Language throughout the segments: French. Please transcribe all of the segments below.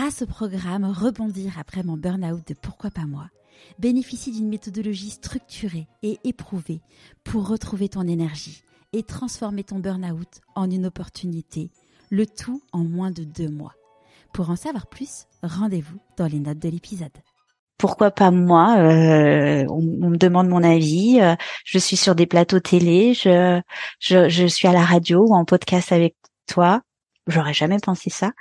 grâce au programme Rebondir après mon burn-out de Pourquoi pas moi, bénéficie d'une méthodologie structurée et éprouvée pour retrouver ton énergie et transformer ton burn-out en une opportunité, le tout en moins de deux mois. Pour en savoir plus, rendez-vous dans les notes de l'épisode. Pourquoi pas moi euh, on, me demande mon avis. Euh, je suis sur des plateaux télé, je, je, je suis à la radio ou en podcast avec toi. J'aurais jamais pensé ça.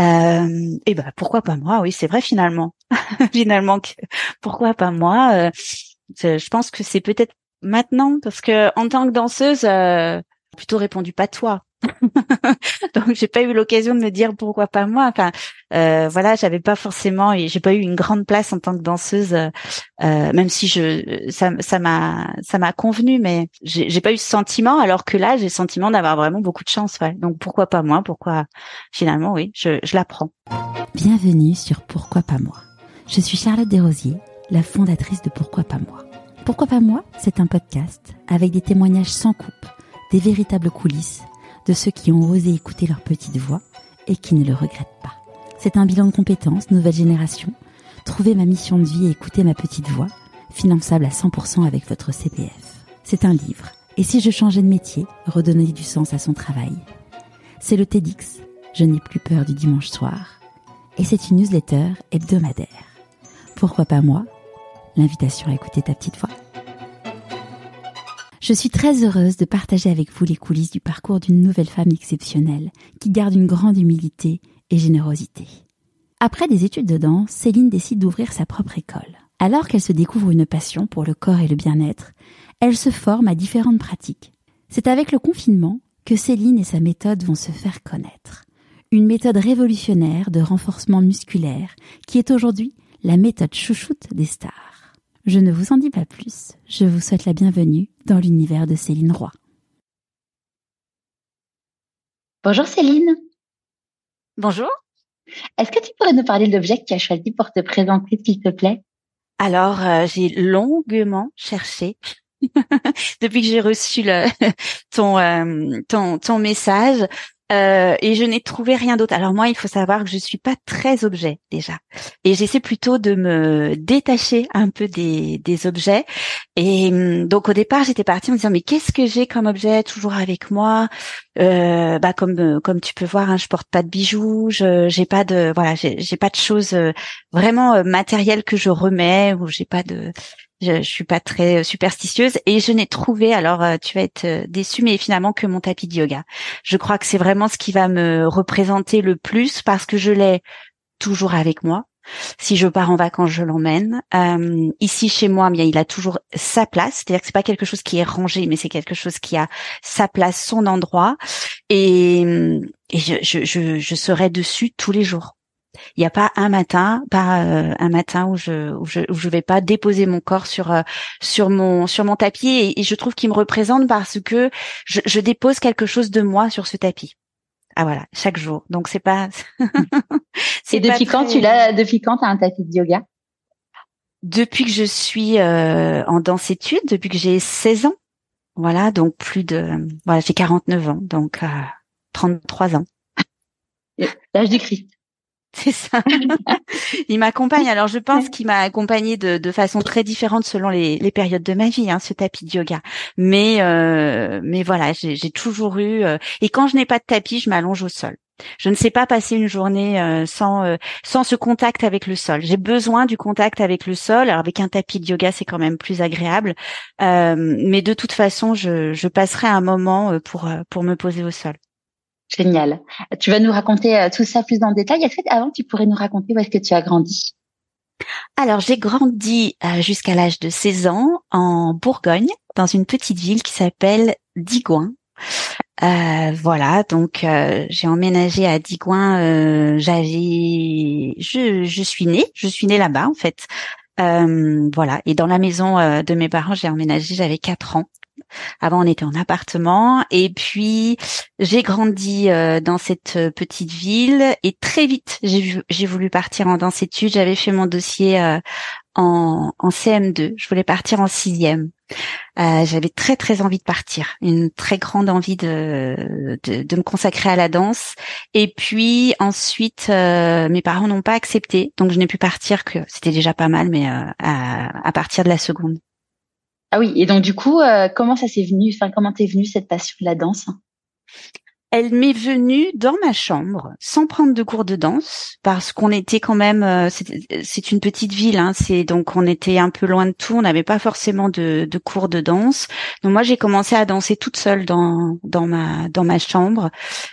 Euh, et ben pourquoi pas moi? Oui, c'est vrai finalement. finalement, pourquoi pas moi? Euh, Je pense que c'est peut-être maintenant parce que en tant que danseuse, euh, plutôt répondu pas toi. Donc j'ai pas eu l'occasion de me dire pourquoi pas moi. Enfin euh, voilà, j'avais pas forcément et j'ai pas eu une grande place en tant que danseuse, euh, même si je ça ça m'a ça m'a convenu, mais j'ai pas eu ce sentiment. Alors que là, j'ai le sentiment d'avoir vraiment beaucoup de chance. Ouais. Donc pourquoi pas moi? Pourquoi finalement oui, je je l'apprends. Bienvenue sur Pourquoi pas moi. Je suis Charlotte Desrosiers, la fondatrice de Pourquoi pas moi. Pourquoi pas moi? C'est un podcast avec des témoignages sans coupe, des véritables coulisses de ceux qui ont osé écouter leur petite voix et qui ne le regrettent pas. C'est un bilan de compétences, nouvelle génération. Trouver ma mission de vie et écouter ma petite voix, finançable à 100% avec votre CPF. C'est un livre. Et si je changeais de métier, redonner du sens à son travail? C'est le TEDx. Je n'ai plus peur du dimanche soir. Et c'est une newsletter hebdomadaire. Pourquoi pas moi? L'invitation à écouter ta petite voix. Je suis très heureuse de partager avec vous les coulisses du parcours d'une nouvelle femme exceptionnelle qui garde une grande humilité et générosité. Après des études de danse, Céline décide d'ouvrir sa propre école. Alors qu'elle se découvre une passion pour le corps et le bien-être, elle se forme à différentes pratiques. C'est avec le confinement que Céline et sa méthode vont se faire connaître. Une méthode révolutionnaire de renforcement musculaire qui est aujourd'hui la méthode chouchoute des stars. Je ne vous en dis pas plus. Je vous souhaite la bienvenue dans l'univers de Céline Roy. Bonjour Céline. Bonjour. Est-ce que tu pourrais nous parler de l'objet que tu as choisi pour te présenter, s'il te plaît? Alors, euh, j'ai longuement cherché depuis que j'ai reçu le, ton, euh, ton, ton message. Euh, et je n'ai trouvé rien d'autre. Alors moi, il faut savoir que je suis pas très objet déjà, et j'essaie plutôt de me détacher un peu des, des objets. Et hum, donc au départ, j'étais partie en me disant mais qu'est-ce que j'ai comme objet toujours avec moi? Euh, Bah comme euh, comme tu peux voir, hein, je porte pas de bijoux, je j'ai pas de voilà, j'ai pas de choses euh, vraiment matérielles que je remets ou j'ai pas de je, je suis pas très euh, superstitieuse et je n'ai trouvé, alors euh, tu vas être euh, déçu, mais finalement que mon tapis de yoga. Je crois que c'est vraiment ce qui va me représenter le plus parce que je l'ai toujours avec moi. Si je pars en vacances, je l'emmène. ici chez moi, bien, il a toujours sa place. C'est-à-dire que c'est pas quelque chose qui est rangé, mais c'est quelque chose qui a sa place, son endroit. Et, et je, je, je, je serai dessus tous les jours. Il n'y a pas un matin, pas euh, un matin où je où je où je vais pas déposer mon corps sur euh, sur mon sur mon tapis et, je trouve qu'il me représente parce que je, je, dépose quelque chose de moi sur ce tapis. Ah voilà, chaque jour. Donc c'est pas. c'est depuis quand tu l'as Depuis quand as un tapis de yoga? Depuis que je suis euh, en danse études, depuis que j'ai 16 ans. Voilà, donc plus de voilà, j'ai 49 ans, donc 33 ans. L'âge du Christ. C'est ça. il m'accompagne. Alors je pense qu'il m'a accompagné de, de, façon très différente selon les, les périodes de ma vie, hein, ce tapis de yoga. Mais euh, mais voilà, j'ai toujours eu. Euh, et quand je n'ai pas de tapis, je m'allonge au sol. Je ne sais pas passer une journée euh, sans euh, sans ce contact avec le sol. J'ai besoin du contact avec le sol. Alors avec un tapis de yoga, c'est quand même plus agréable. mais de toute façon, je, je passerai un moment pour pour me poser au sol. Génial. Tu vas nous raconter euh, tout ça plus le détail. Est-ce que avant, tu pourrais nous raconter où est-ce que tu as grandi? Alors, j'ai grandi euh, jusqu'à l'âge de 16 ans en Bourgogne, dans une petite ville qui s'appelle Digoin. Euh, voilà, donc j'ai emménagé à Digoin. j'avais, je, je suis née, je suis née là-bas en fait. voilà, et dans la maison de mes parents, j'ai emménagé, j'avais 4 ans. Avant, on était en appartement. Et puis, j'ai grandi euh, dans cette petite ville. Et très vite, j'ai, voulu partir en danse études. J'avais fait mon dossier euh, en, en CM2. Je voulais partir en sixième. Euh, j'avais très très envie de partir, une très grande envie de, de, me consacrer à la danse. Et puis ensuite, euh, mes parents n'ont pas accepté, donc je n'ai pu partir que c'était déjà pas mal, mais euh, à, partir de la seconde. Ah oui, et donc du coup, comment ça s'est venu Enfin, comment t'es venue cette passion de la danse? Elle m'est venue dans ma chambre sans prendre de cours de danse parce qu'on était quand même euh, c'est une petite ville hein, c'est donc on était un peu loin de tout on n'avait pas forcément de, de, cours de danse. Donc moi j'ai commencé à danser toute seule dans dans ma dans ma chambre.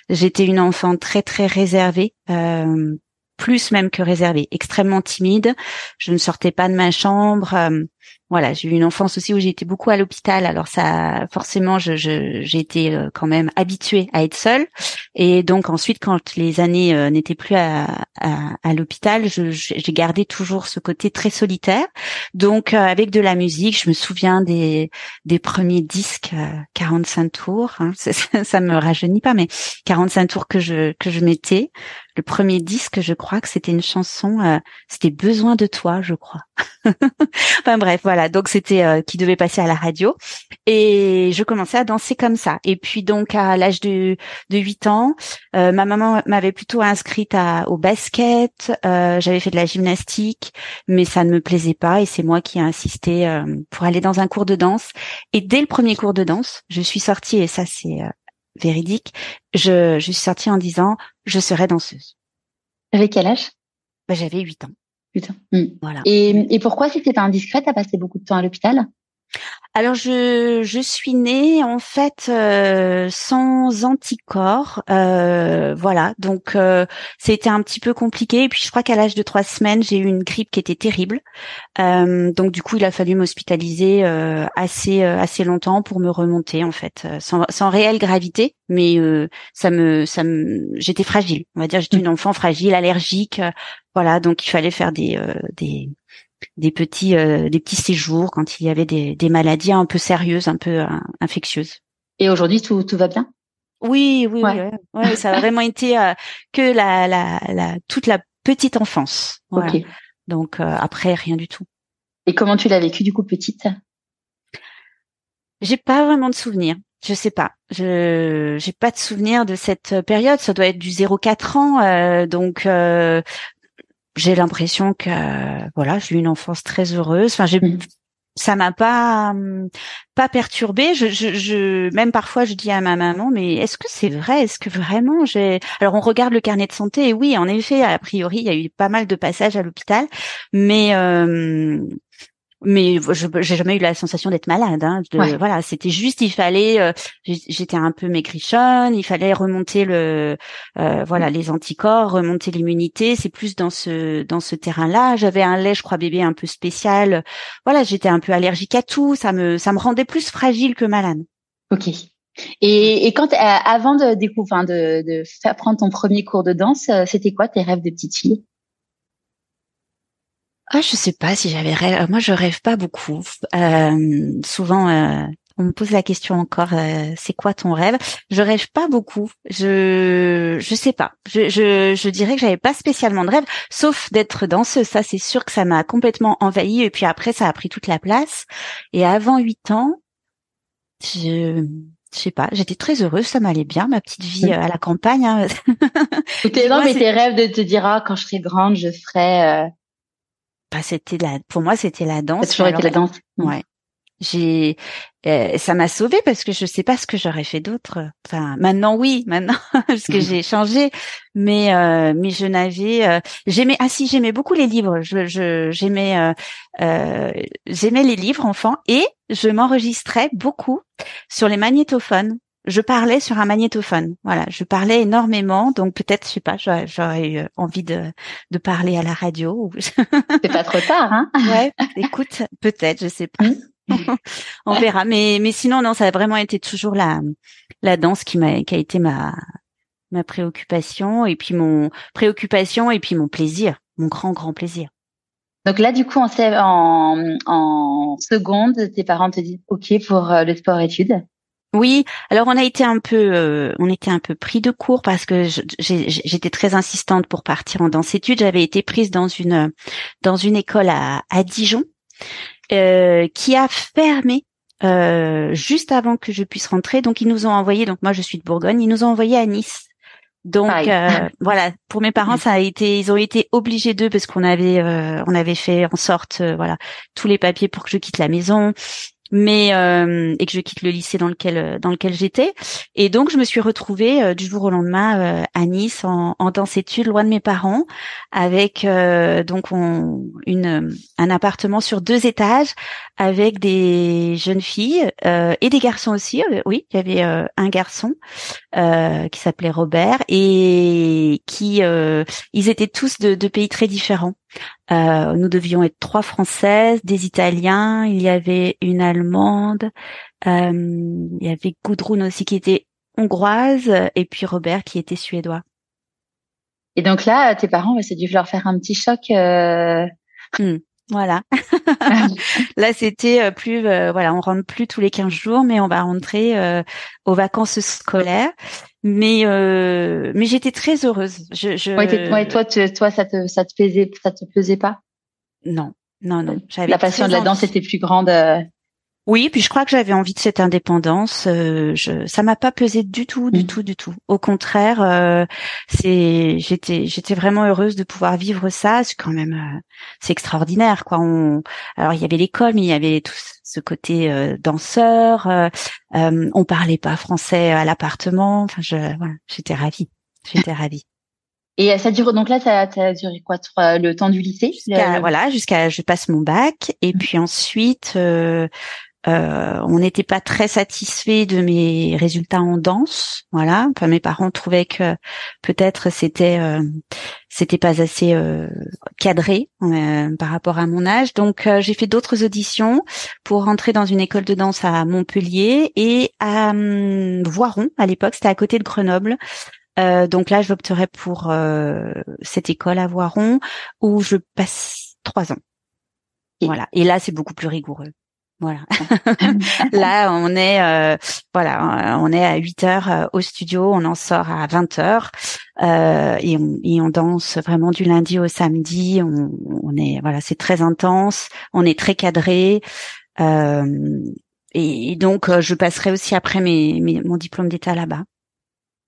J'étais une enfant très très réservée euh, plus même que réservée extrêmement timide. Je ne sortais pas de ma chambre euh, voilà, j'ai eu une enfance aussi où j'ai été beaucoup à l'hôpital. Alors ça, forcément, je, j'ai été euh, quand même habituée à être seule. Et donc ensuite, quand les années euh, n'étaient plus à, à, l'hôpital, j'ai gardé toujours ce côté très solitaire. Donc euh, avec de la musique, je me souviens des des premiers disques 45 tours. Hein, ça, ça, me rajeunit pas, mais 45 tours que je que je mettais. Le premier disque, je crois que c'était une chanson. c'était Besoin de toi, je crois. enfin bref, voilà donc c'était euh, qui devait passer à la radio et je commençais à danser comme ça. Et puis donc à l'âge de de 8 ans, euh, ma maman m'avait plutôt inscrite à, au basket, euh, j'avais fait de la gymnastique, mais ça ne me plaisait pas et c'est moi qui ai insisté pour aller dans un cours de danse et dès le premier cours de danse, je suis sortie et ça c'est véridique, je, je suis sortie en disant je serai danseuse. Avec quel âge? Bah, J'avais 8 ans. Putain. Hmm. Voilà. Et, et pourquoi, si c'était indiscret, t'as passé beaucoup de temps à l'hôpital? Alors je, je suis née en fait euh, sans anticorps, euh, voilà. Donc euh, c'était un petit peu compliqué. Et puis je crois qu'à l'âge de trois semaines j'ai eu une grippe qui était terrible. Euh, donc du coup il a fallu m'hospitaliser euh, assez assez longtemps pour me remonter en fait, sans, sans réelle gravité, mais ça me ça me j'étais fragile. On va dire j'étais mmh. une enfant fragile, allergique, voilà. Donc il fallait faire des des des petits euh, des petits séjours quand il y avait des, des maladies un peu sérieuses, un peu euh, infectieuses. Et aujourd'hui tout tout va bien? Oui, oui, oui, ouais, ça a vraiment été euh, que la, la, la toute la petite enfance. Donc après rien du tout. Et comment tu l'as vécu du coup petite? J'ai pas vraiment de souvenirs. Je sais pas. Je j'ai pas de souvenir de cette période. Ça doit être du 0-4 ans. donc j'ai l'impression que voilà, j'ai eu une enfance très heureuse. Enfin, j'ai mmh. ça m'a pas pas perturbée. Je, je, je, même parfois, je dis à ma maman, mais est-ce que c'est vrai? Est-ce que vraiment j'ai Alors, on regarde le carnet de santé et oui, en effet, a priori, il y a eu pas mal de passages à l'hôpital, mais euh, mais je j'ai jamais eu la sensation d'être malade hein. voilà c'était juste il fallait euh, j'étais un peu maigrichonne il fallait remonter le euh, voilà les anticorps remonter l'immunité c'est plus dans ce dans ce terrain là j'avais un lait je crois bébé un peu spécial. Voilà j'étais un peu allergique à tout ça me ça me rendait plus fragile que malade. Ok. Et, et quand euh, avant de découvrir de, de faire prendre ton premier cours de danse c'était quoi tes rêves de petite fille? Ah, je sais pas si j'avais rêve. Moi, je rêve pas beaucoup. Euh, souvent, euh, on me pose la question encore. Euh, c'est quoi ton rêve? Je rêve pas beaucoup. Je je sais pas. Je je, je dirais que j'avais pas spécialement de rêve, sauf d'être danseuse. Ça, c'est sûr que ça m'a complètement envahi. Et puis après, ça a pris toute la place. Et avant huit ans, je je sais pas, j'étais très heureuse, ça m'allait bien, ma petite vie à la campagne. Hein. non, mais tes rêves de te dire, ah, quand je serai grande, je ferai c'était la, pour moi, c'était la danse. Ça toujours été la danse. Ouais. J'ai, euh, ça m'a sauvée parce que je sais pas ce que j'aurais fait d'autre. Enfin, maintenant oui, maintenant parce que j'ai changé, mais euh, mais je n'avais, euh, j'aimais, ah si, j'aimais beaucoup les livres. Je, je j'aimais, j'aimais les livres enfants et je m'enregistrais beaucoup sur les magnétophones je parlais sur un magnétophone. Voilà, je parlais énormément, donc peut-être, je sais pas, j'aurais eu envie de, de parler à la radio. C'est pas trop tard, hein Ouais, écoute, peut-être, je sais pas. Mmh. On verra. Mais mais sinon, non, ça a vraiment été toujours la la danse qui m'a qui a été ma ma préoccupation et puis mon préoccupation et puis mon plaisir, mon grand grand plaisir. Donc là, du coup, en, en, en seconde, tes parents te disent OK pour le sport-études? Oui, alors on a été un peu, euh, on était un peu pris de court parce que j'étais très insistante pour partir en danse études. J'avais été prise dans une dans une école à, à Dijon euh, qui a fermé euh, juste avant que je puisse rentrer. Donc ils nous ont envoyé. Donc moi je suis de Bourgogne. Ils nous ont envoyé à Nice. Donc voilà, pour mes parents, ça a été, ils ont été obligés d'eux parce qu'on avait, on avait fait en sorte, voilà, tous les papiers pour que je quitte la maison mais euh, et que je quitte le lycée dans lequel euh, dans lequel j'étais. Et donc je me suis retrouvée euh, du jour au lendemain à Nice en, en danse études loin de mes parents avec donc on, une un appartement sur deux étages avec des jeunes filles et des garçons aussi oui il y avait un garçon qui s'appelait Robert et qui ils étaient tous de, de pays très différents euh, nous devions être trois Françaises, des Italiens, il y avait une Allemande, euh, il y avait Gudrun aussi qui était hongroise, et puis Robert qui était suédois. Et donc là, tes parents, c'est dû leur faire un petit choc. Euh... Voilà. Là, c'était plus, voilà, on rentre plus tous les 15 jours, mais on va rentrer aux vacances scolaires. Mais euh, mais j'étais très heureuse. Je, je... Ouais, toi, toi, ça te ça te plaisait, ça te plaisait pas? Non, non, non. La passion de la danse était plus grande. Euh, oui, puis je crois que j'avais envie de cette indépendance. Euh, je, ça m'a pas pesé du tout, du mm. tout, du tout. Au contraire, euh, c'est, j'étais, j'étais vraiment heureuse de pouvoir vivre ça. C'est quand même, euh, c'est extraordinaire, quoi. On, alors il y avait l'école, mais il y avait tout ce côté euh, danseur. on parlait pas français à l'appartement. Enfin, je, voilà, j'étais ravie. J'étais ravie. Et ça dure donc là, ça, a duré quoi le temps du lycée Voilà, jusqu'à je passe mon bac et mm. puis ensuite euh, euh, on n'était pas très satisfait de mes résultats en danse, voilà. Enfin, mes parents trouvaient que peut-être c'était euh, c'était pas assez euh, cadré euh, par rapport à mon âge. Donc j'ai fait d'autres auditions pour rentrer dans une école de danse à Montpellier et à hum, Voiron à l'époque, c'était à côté de Grenoble. donc là, j'opterais pour cette école à Voiron où je passe trois ans. Voilà. Et là, c'est beaucoup plus rigoureux. Voilà. Là, on est euh, voilà, on est à 8 heures euh, au studio, on en sort à 20 heures euh, et, on, et on danse vraiment du lundi au samedi. On, on est voilà, c'est très intense, on est très cadré. Euh, et, donc, je passerai aussi après mes, mes mon diplôme d'état là-bas.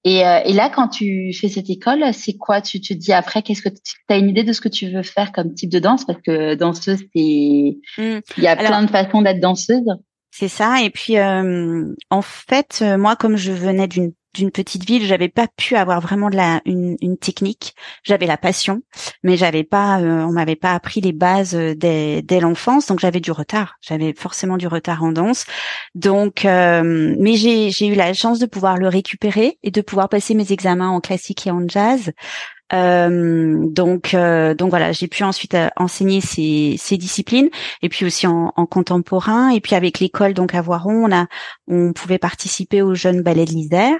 Et, euh, et, là, quand tu fais cette école, c'est quoi? Tu te dis après, qu'est-ce que tu as une idée de ce que tu veux faire comme type de danse? Parce que danseuse, c'est mmh. il y a plein de façons d'être danseuse. C'est ça. Et puis, euh, en fait, euh, moi, comme je venais d'une d'une petite ville, j'avais pas pu avoir vraiment de la une, une technique. J'avais la passion, mais j'avais pas, euh, on m'avait pas appris les bases euh, dès, dès l'enfance, donc j'avais du retard. J'avais forcément du retard en danse. Donc, euh, mais j'ai j'ai eu la chance de pouvoir le récupérer et de pouvoir passer mes examens en classique et en jazz. donc, donc voilà, j'ai pu ensuite enseigner ces, ces disciplines et puis aussi en, en contemporain. Et puis avec l'école donc à Voiron, on a, on pouvait participer aux jeunes ballets de l'Isère.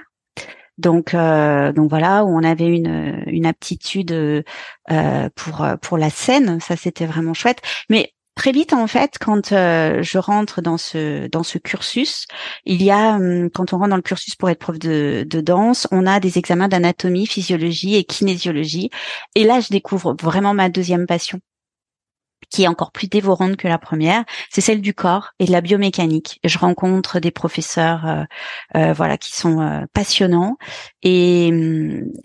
Donc, euh, donc voilà, où on avait une, aptitude euh, pour pour la scène, ça c'était vraiment chouette. Mais très vite en fait, quand euh, je rentre dans ce dans ce cursus, il y a hum, quand on rentre dans le cursus pour être prof de danse, on a des examens d'anatomie, physiologie et kinésiologie. Et là, je découvre vraiment ma deuxième passion qui est encore plus dévorante que la première, c'est celle du corps et de la biomécanique. Je rencontre des professeurs, euh, euh, voilà, qui sont euh, passionnants et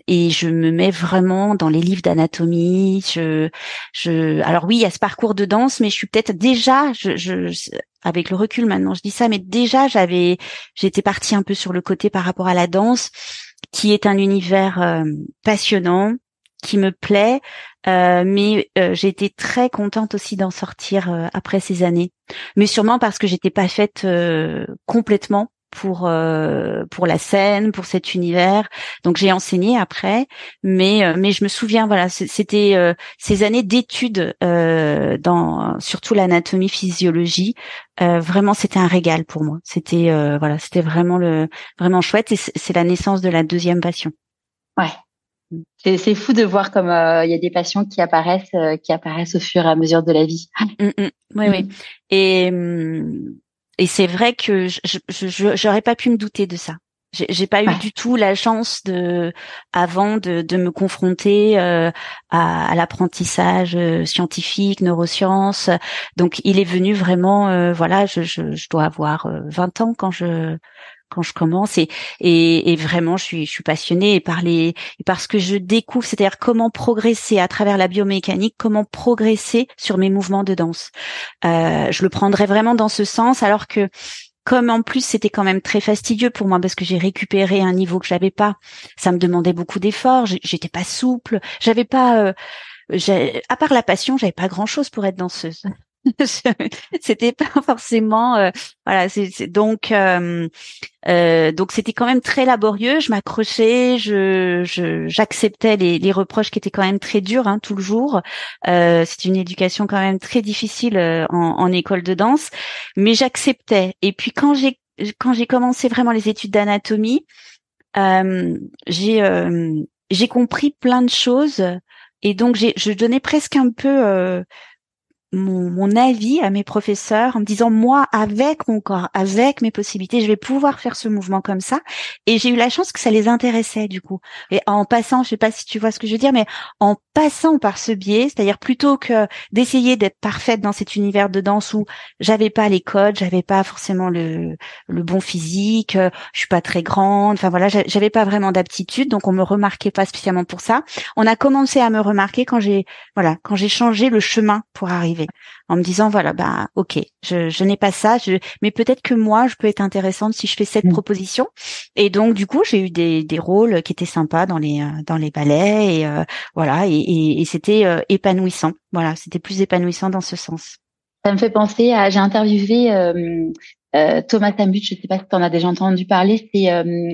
et je me mets vraiment dans les livres d'anatomie. Je je alors oui, il y a ce parcours de danse, mais je suis peut-être déjà, avec le recul maintenant, je dis ça, mais déjà j'avais, j'étais partie un peu sur le côté par rapport à la danse, qui est un univers passionnant, qui me plaît, euh, mais euh, j'ai été très contente aussi d'en sortir euh, après ces années. Mais sûrement parce que j'étais pas faite complètement pour pour la scène, pour cet univers. Donc j'ai enseigné après, mais mais je me souviens voilà, c'était ces années d'études dans surtout l'anatomie physiologie. vraiment, c'était un régal pour moi. C'était voilà, c'était vraiment le vraiment chouette et c'est la naissance de la deuxième passion. Ouais, C'est fou de voir comme il y a des passions qui apparaissent, qui apparaissent au fur et à mesure de la vie. Mm, mm. Oui, oui. Et et c'est vrai que je j'aurais pas pu me douter de ça. J'ai pas eu du tout la chance de, avant de, de me confronter euh, à, à l'apprentissage euh, scientifique, neurosciences. Donc, il est venu vraiment, euh, voilà, je, je, je, dois avoir 20 ans quand je quand je commence et, et, et vraiment je suis je suis passionnée par les par ce que je découvre, c'est-à-dire comment progresser à travers la biomécanique, comment progresser sur mes mouvements de danse. je le prendrais vraiment dans ce sens, alors que comme en plus c'était quand même très fastidieux pour moi parce que j'ai récupéré un niveau que j'avais pas, ça me demandait beaucoup d'efforts, j'étais pas souple, j'avais pas, euh, à part la passion, j'avais pas grand chose pour être danseuse. c'était pas forcément euh, voilà c'est donc euh, euh, donc c'était quand même très laborieux. Je m'accrochais je j'acceptais les, les reproches qui étaient quand même très durs hein, tout le jour. Euh, c'est une éducation quand même très difficile en, en école de danse mais j'acceptais. Et puis quand j'ai quand j'ai commencé vraiment les études d'anatomie j'ai j'ai compris plein de choses. Et donc j'ai je donnais presque un peu mon, avis à mes professeurs en me disant moi avec mon corps, avec mes possibilités, je vais pouvoir faire ce mouvement comme ça. Et j'ai eu la chance que ça les intéressait du coup. Et en passant, je sais pas si tu vois ce que je veux dire, mais en passant par ce biais, c'est-à-dire plutôt que d'essayer d'être parfaite dans cet univers de danse où j'avais pas les codes, j'avais pas forcément le, le bon physique, je suis pas très grande, enfin voilà, j'avais pas vraiment d'aptitude, donc on me remarquait pas spécialement pour ça. On a commencé à me remarquer quand j'ai voilà quand j'ai changé le chemin pour arriver en me disant voilà bah ok je, je n'ai pas ça je, mais peut-être que moi je peux être intéressante si je fais cette mm. proposition et donc du coup j'ai eu des, des rôles qui étaient sympas dans les euh, dans les ballets et euh, voilà et, et, c'était euh, épanouissant voilà c'était plus épanouissant dans ce sens ça me fait penser à j'ai interviewé Thomas Tambut, je ne sais pas si tu en as déjà entendu parler, c'est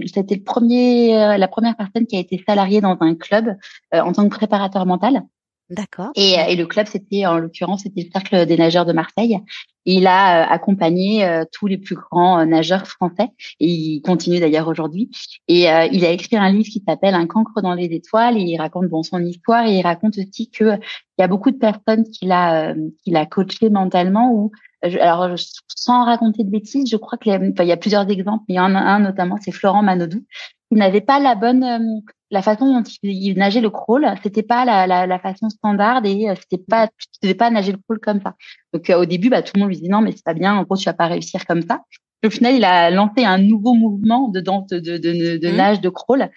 c'était le premier, la première personne qui a été salariée dans un club en tant que préparateur mental. D'accord. Et, euh, et, le club, c'était en l'occurrence, c'était le cercle des nageurs de Marseille. Il a euh, accompagné euh, tous les plus grands nageurs français. Et il continue d'ailleurs aujourd'hui. Et il a écrit un livre qui s'appelle Un cancre dans les étoiles. Et il raconte bon son histoire. Et il raconte aussi que il y a beaucoup de personnes qu'il a qu'il a coaché mentalement ou alors sans raconter de bêtises, je crois qu'il y, y, a plusieurs exemples, mais il y en a un notamment, c'est Florent Manodou, qui n'avait pas la bonne la façon dont il nageait le crawl, c'était pas la, la, la, façon standard et euh, c'était pas, tu devais pas nager le crawl comme ça. Donc euh, au début, bah, tout le monde lui dit non, mais c'est pas bien. En gros, tu vas pas réussir comme ça. Au final, il a lancé un nouveau mouvement de danse, de, de, de, de mmh. nage, de crawl,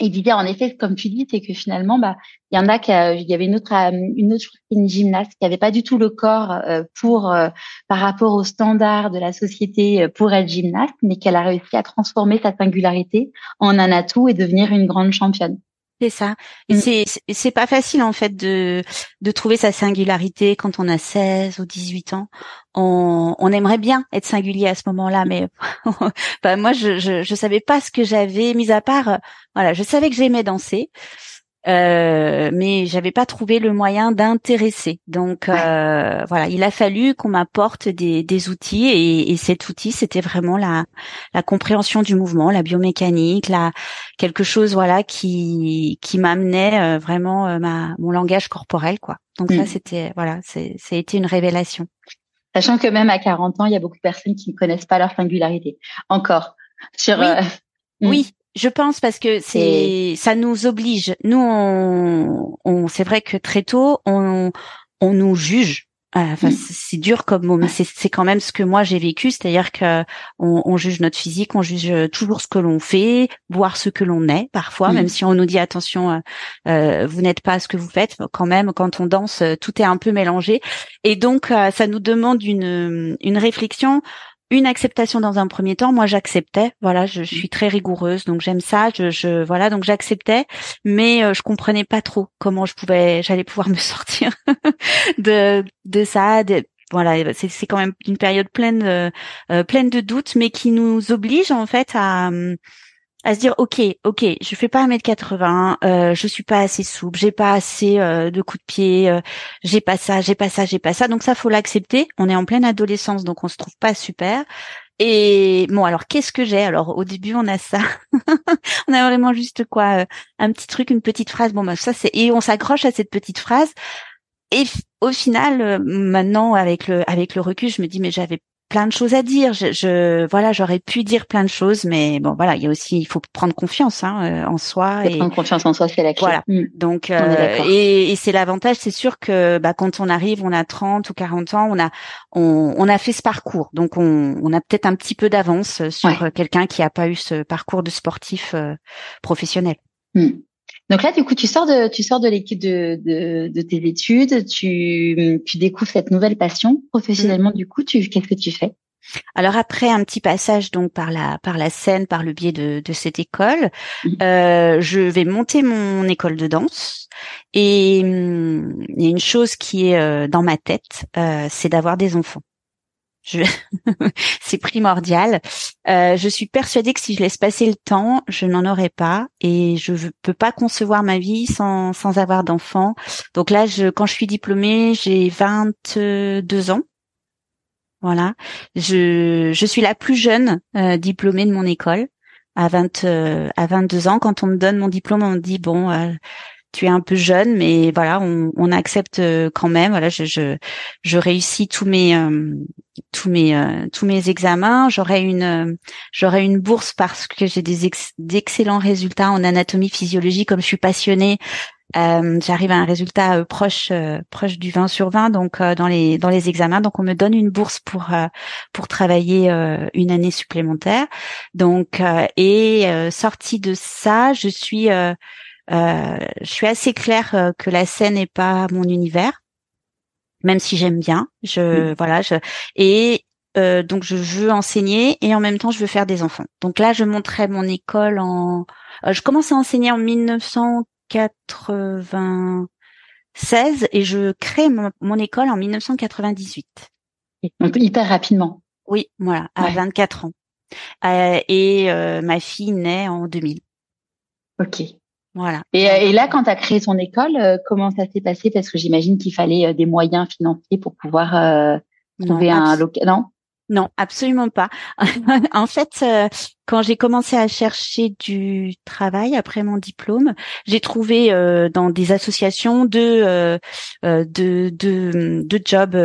et l'idée, en effet, comme tu dis, c'est que finalement, bah, il y en a qui, il y avait une autre, euh, une autre une gymnaste qui avait pas du tout le corps euh, pour, euh, par rapport aux standards de la société pour être gymnaste, mais qu'elle a réussi à transformer sa singularité en un atout et devenir une grande championne. C'est ça. Et mm. c'est c'est pas facile en fait de de trouver sa singularité quand on a 16 ou 18 ans. On, on aimerait bien être singulier à ce moment-là, mais bah, moi je, je je savais pas ce que j'avais mis à part. Voilà, je savais que j'aimais danser. Euh, mais j'avais pas trouvé le moyen d'intéresser. Donc euh, voilà, il a fallu qu'on m'apporte des, des, outils et, et, cet outil, c'était vraiment la, la compréhension du mouvement, la biomécanique, la quelque chose voilà qui qui m'amenait euh, vraiment euh, ma mon langage corporel quoi. Donc ça, mm. c'était voilà, c'est ça a été une révélation. Sachant que même à 40 ans, il y a beaucoup de personnes qui ne connaissent pas leur singularité. Encore sur. Oui. oui. Je pense parce que c'est ça nous oblige. Nous, on, on c'est vrai que très tôt, on, on nous juge. Euh, enfin, mm. c'est dur comme mot, mais c'est quand même ce que moi j'ai vécu, c'est-à-dire que on, on, juge notre physique, on juge toujours ce que l'on fait, voir ce que l'on est parfois, mm. même si on nous dit attention, euh, euh, vous n'êtes pas ce que vous faites. Quand même, quand on danse, tout est un peu mélangé, et donc ça nous demande une une réflexion une acceptation dans un premier temps. Moi, j'acceptais. Voilà, je, suis très rigoureuse, donc j'aime ça. Je, je, voilà, donc j'acceptais, mais euh, je comprenais pas trop comment je pouvais, j'allais pouvoir me sortir de de ça. voilà, c'est quand même une période pleine euh, euh, pleine de doutes, mais qui nous oblige en fait à à se dire ok ok je fais pas 1m80 euh, je suis pas assez souple j'ai pas assez euh, de coups de pied euh, j'ai pas ça j'ai pas ça j'ai pas ça donc ça faut l'accepter on est en pleine adolescence donc on se trouve pas super Et bon, alors qu'est-ce que j'ai? Alors au début, on a ça. on a vraiment juste quoi, euh, un petit truc, une petite phrase. Bon, bah, ça c'est et on s'accroche à cette petite phrase. Et au final, euh, maintenant avec le avec le recul, je me dis mais j'avais plein de choses à dire. Je, je voilà, j'aurais pu dire plein de choses, mais bon, voilà, il y a aussi, il faut prendre confiance hein, euh, en soi. Et prendre confiance en soi, c'est la clé. Voilà. Mm. Donc, euh, et, et c'est l'avantage, c'est sûr que bah, quand on arrive, on a 30 ou 40 ans, on a on, on a fait ce parcours, donc on, on a peut-être un petit peu d'avance sur quelqu'un qui a pas eu ce parcours de sportif euh, professionnel. Mm. Donc là, du coup, tu sors de, tu sors de l'équipe de, de, de, tes études, tu, tu découvres cette nouvelle passion professionnellement. Mm. Du coup, tu, qu'est-ce que tu fais? Alors après un petit passage donc par la par la scène, par le biais de, de cette école, mm. euh, je vais monter mon école de danse et hum, il y a une chose qui est euh, dans ma tête, euh, c'est d'avoir des enfants. c'est primordial. Euh, je suis persuadée que si je laisse passer le temps, je n'en aurai pas et je ne peux pas concevoir ma vie sans, sans avoir d'enfants. Donc là, je, quand je suis diplômée, j'ai 22 ans. Voilà. Je, je suis la plus jeune euh, diplômée de mon école à 20 euh, à 22 ans. Quand on me donne mon diplôme, on me dit bon, euh, tu es un peu jeune, mais voilà, on, on accepte euh, quand même. Voilà, je, je, je réussis tous mes euh, tous mes euh, tous mes examens. J'aurai une j'aurai une bourse parce que j'ai des d'excellents résultats en anatomie physiologie. Comme je suis passionnée, j'arrive à un résultat proche proche du 20 sur 20 donc dans les dans les examens. Donc on me donne une bourse pour pour travailler une année supplémentaire. Donc et sortie de ça, je suis euh, je suis assez claire euh, que la scène n'est pas mon univers, même si j'aime bien. Je voilà, je et euh, donc je veux enseigner et en même temps je veux faire des enfants. Donc là je montrais mon école en, je commence à enseigner en 1996 et je crée mon, école en 1998. Donc hyper rapidement. Oui, voilà, à 24 ans. et ma fille naît en 2000. Ok. Voilà. Et, euh, et là, quand tu as créé ton école, euh, comment ça s'est passé? Parce que j'imagine qu'il fallait euh, des moyens financiers pour pouvoir trouver un local. Non? non, absolument pas. en fait, quand j'ai commencé à chercher du travail après mon diplôme, j'ai trouvé dans des associations de de de, de jobs,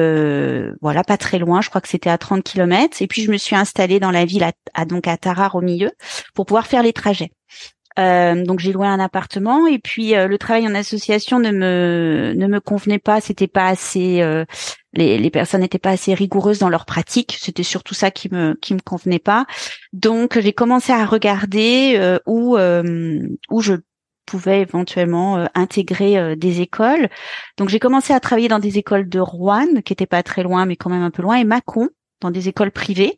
voilà, pas très loin. Je crois que c'était à 30 kilomètres. Et puis je me suis installée dans la ville à, à donc à Tarare au milieu pour pouvoir faire les trajets. Euh, donc j'ai loué un appartement et puis euh, le travail en association ne me ne me convenait pas, c'était pas assez euh, les, les personnes n'étaient pas assez rigoureuses dans leur pratique, c'était surtout ça qui me qui me convenait pas. Donc j'ai commencé à regarder où où je pouvais éventuellement intégrer des écoles. Donc j'ai commencé à travailler dans des écoles de Rouen qui étaient pas très loin mais quand même un peu loin et Mâcon dans des écoles privées.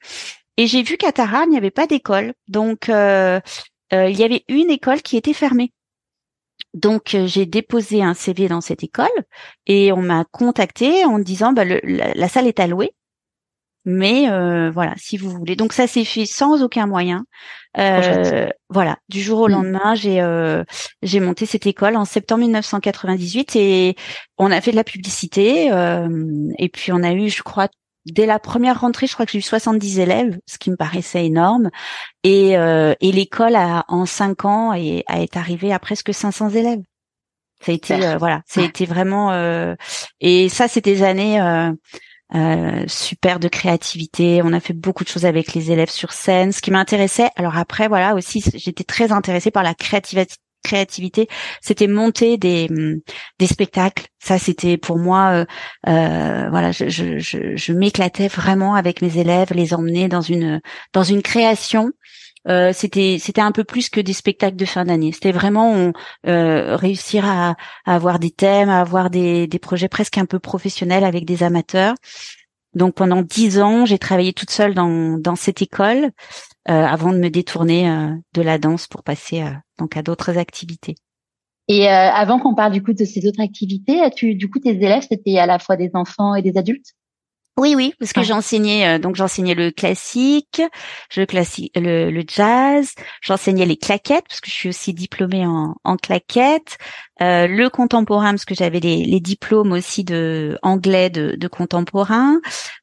Et j'ai vu qu'à Tara, il n'y avait pas d'école. Donc, euh, euh, il y avait une école qui était fermée. Donc euh, j'ai déposé un CV dans cette école et on m'a contacté en disant bah, la, salle est allouée, mais euh, voilà si vous voulez. Donc ça s'est fait sans aucun moyen. voilà, du jour au mm. lendemain, j'ai j'ai monté cette école en septembre 1998 et on a fait de la publicité et puis on a eu, je crois, dès la première rentrée, je crois que j'ai eu 70 élèves, ce qui me paraissait énorme. Et, euh, et l'école a en cinq ans et a est arrivée à presque 500 élèves. Ça a été euh, voilà, ça a été vraiment euh, et ça c'est des années euh, super de créativité. On a fait beaucoup de choses avec les élèves sur scène. Ce qui m'intéressait, alors après voilà aussi, j'étais très intéressée par la créativité créativité, c'était monter des hum, des spectacles. Ça, c'était pour moi, euh, euh, voilà, je, m'éclatais vraiment avec mes élèves, les emmener dans une création. Euh, c'était un peu plus que des spectacles de fin d'année. C'était vraiment réussir à, à, avoir des thèmes, à avoir des, projets presque un peu professionnels avec des amateurs. Donc pendant dix ans, j'ai travaillé toute seule dans cette école. Avant de me détourner de la danse pour passer euh, donc à d'autres activités. Et avant qu'on parle du coup de ces autres activités, tu, du coup tes élèves c'était à la fois des enfants et des adultes? Oui, oui, parce que j'enseignais euh, donc j'enseignais le classique, je classique, le, le jazz, j'enseignais les claquettes parce que je suis aussi diplômée en, en claquettes, euh, le contemporain parce que j'avais les, les, diplômes aussi de anglais de, de contemporain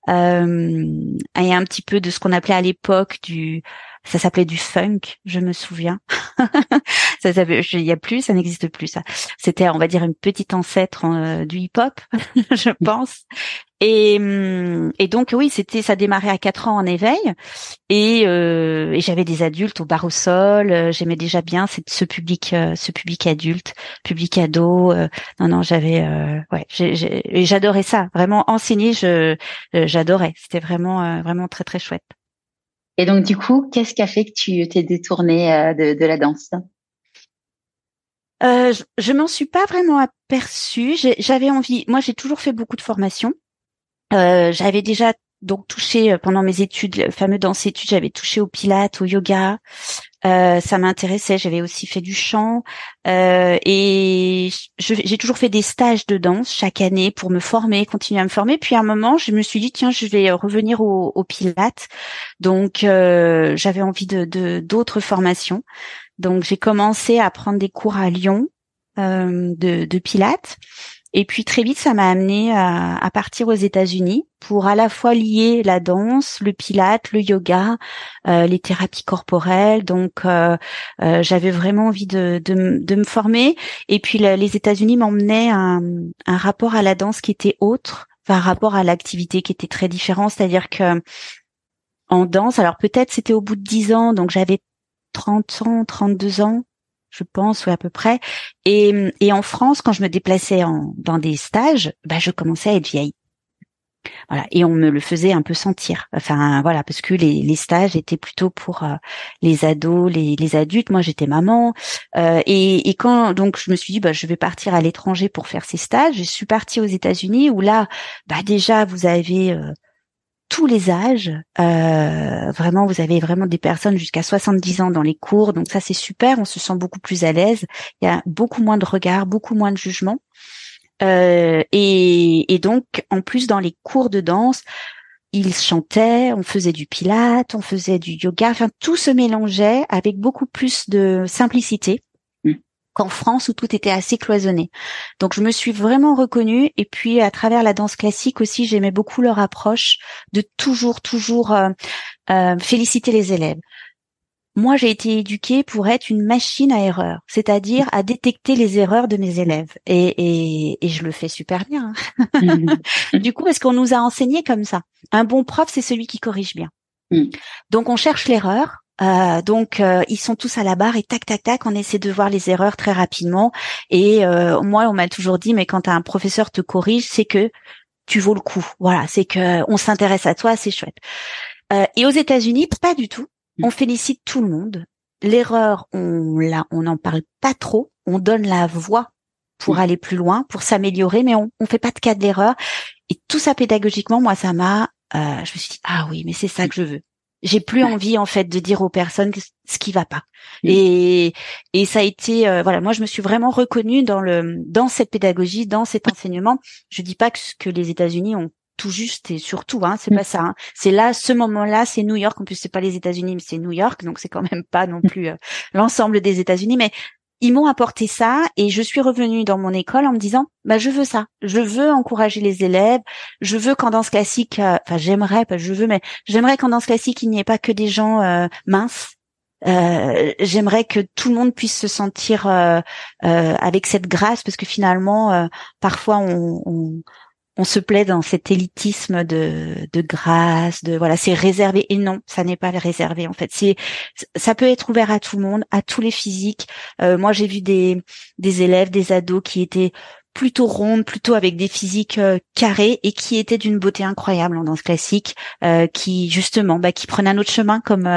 euh, et un petit peu de ce qu'on appelait à l'époque du ça s'appelait du funk, je me souviens. ça il y a plus, ça n'existe plus ça. C'était, on va dire, une petite ancêtre euh, du hip-hop, je pense. Et, hum, et donc oui, c'était, ça démarrait à quatre ans en éveil, et, euh, et j'avais des adultes au bar au sol. Euh, j'aimais déjà bien ce public, euh, ce public adulte, public ado. non, non, j'avais, ouais, j'adorais ça. Vraiment enseigner, je, j'adorais. C'était vraiment, vraiment très très chouette. Et donc, du coup, qu'est-ce qui a fait que tu t'es détournée euh, de, la danse? Euh, Je, m'en suis pas vraiment aperçue. J'avais envie. Moi, j'ai toujours fait beaucoup de formations. Euh, j'avais déjà donc touché pendant mes études, le fameux danse études, j'avais touché au pilates, au yoga. Euh, ça m'intéressait. J'avais aussi fait du chant euh, et j'ai toujours fait des stages de danse chaque année pour me former, continuer à me former. Puis à un moment, je me suis dit tiens, je vais revenir au, au pilates. Donc euh, j'avais envie de d'autres formations. Donc j'ai commencé à prendre des cours à Lyon euh, de, de pilates. Et puis très vite, ça m'a amené à, partir aux États-Unis pour à la fois lier la danse, le pilate, le yoga, euh, les thérapies corporelles. Donc euh, euh, j'avais vraiment envie de, de, me former. Et puis les États-Unis m'emmenaient un, un rapport à la danse qui était autre, enfin un rapport à l'activité qui était très différent. C'est-à-dire que en danse, alors peut-être c'était au bout de 10 ans, donc j'avais 30 ans, 32 ans, je pense, ou à peu près. Et, en France, quand je me déplaçais en, dans des stages, bah, je commençais à être vieille. Voilà, et on me le faisait un peu sentir. Enfin voilà, parce que les, les stages étaient plutôt pour euh, les ados, les, les, adultes. Moi, j'étais maman, euh, et, et, quand donc je me suis dit, bah, je vais partir à l'étranger pour faire ces stages. Je suis partie aux États-Unis où là, bah déjà vous avez euh, tous les âges. Euh, vraiment, vous avez vraiment des personnes jusqu'à 70 ans dans les cours, donc ça c'est super. On se sent beaucoup plus à l'aise. Il y a beaucoup moins de regards, beaucoup moins de jugement. Euh, et, donc, en plus, dans les cours de danse, ils chantaient, on faisait du pilate, on faisait du yoga. Enfin, tout se mélangeait avec beaucoup plus de simplicité qu'en France où tout était assez cloisonné. Donc je me suis vraiment reconnue et puis à travers la danse classique aussi j'aimais beaucoup leur approche de toujours toujours euh, euh, féliciter les élèves. Moi, j'ai été éduquée pour être une machine à erreur, c'est-à-dire à détecter les erreurs de mes élèves. Et, et, je le fais super bien. Hein. du coup, est-ce qu'on nous a enseigné comme ça? Un bon prof, c'est celui qui corrige bien. Mm. Donc, on cherche l'erreur, euh, donc euh, ils sont tous à la barre et tac tac tac, on essaie de voir les erreurs très rapidement. Et euh, moi, on m'a toujours dit, mais quand un professeur te corrige, c'est que tu vaux le coup. Voilà, c'est que on s'intéresse à toi, c'est chouette. et aux États-Unis, pas du tout. On félicite tout le monde. L'erreur, on la, on n'en parle pas trop. On donne la voix pour aller plus loin, pour s'améliorer, mais on, on fait pas de cas de l'erreur. Et tout ça pédagogiquement, moi, ça m'a, je me suis dit ah oui, mais c'est ça que je veux j'ai plus envie en fait de dire aux personnes ce qui va pas. Et et ça a été euh, voilà, moi je me suis vraiment reconnue dans le dans cette pédagogie, dans cet enseignement. Je dis pas que ce que les États-Unis ont tout juste et surtout hein, c'est pas ça. Hein. C'est là ce moment-là, c'est New York. En plus c'est pas les États-Unis, mais c'est New York, donc c'est quand même pas non plus euh, l'ensemble des États-Unis. Mais ils m'ont apporté ça et je suis revenue dans mon école en me disant bah je veux ça. Je veux encourager les élèves. Je veux qu'en danse classique euh, enfin j'aimerais je veux mais j'aimerais qu'en danse classique il n'y ait pas que des gens euh, minces. Euh, j'aimerais que tout le monde puisse se sentir avec cette grâce parce que finalement parfois on se plaît dans cet élitisme de, grâce, de voilà, c'est réservé et non, ça n'est pas réservé en fait. C'est ça peut être ouvert à tout le monde, à tous les physiques. Euh, moi, j'ai vu des des élèves, des ados qui étaient plutôt rondes, plutôt avec des physiques euh, carrés et qui étaient d'une beauté incroyable en danse classique, euh, qui justement, bah, qui prenaient un autre chemin comme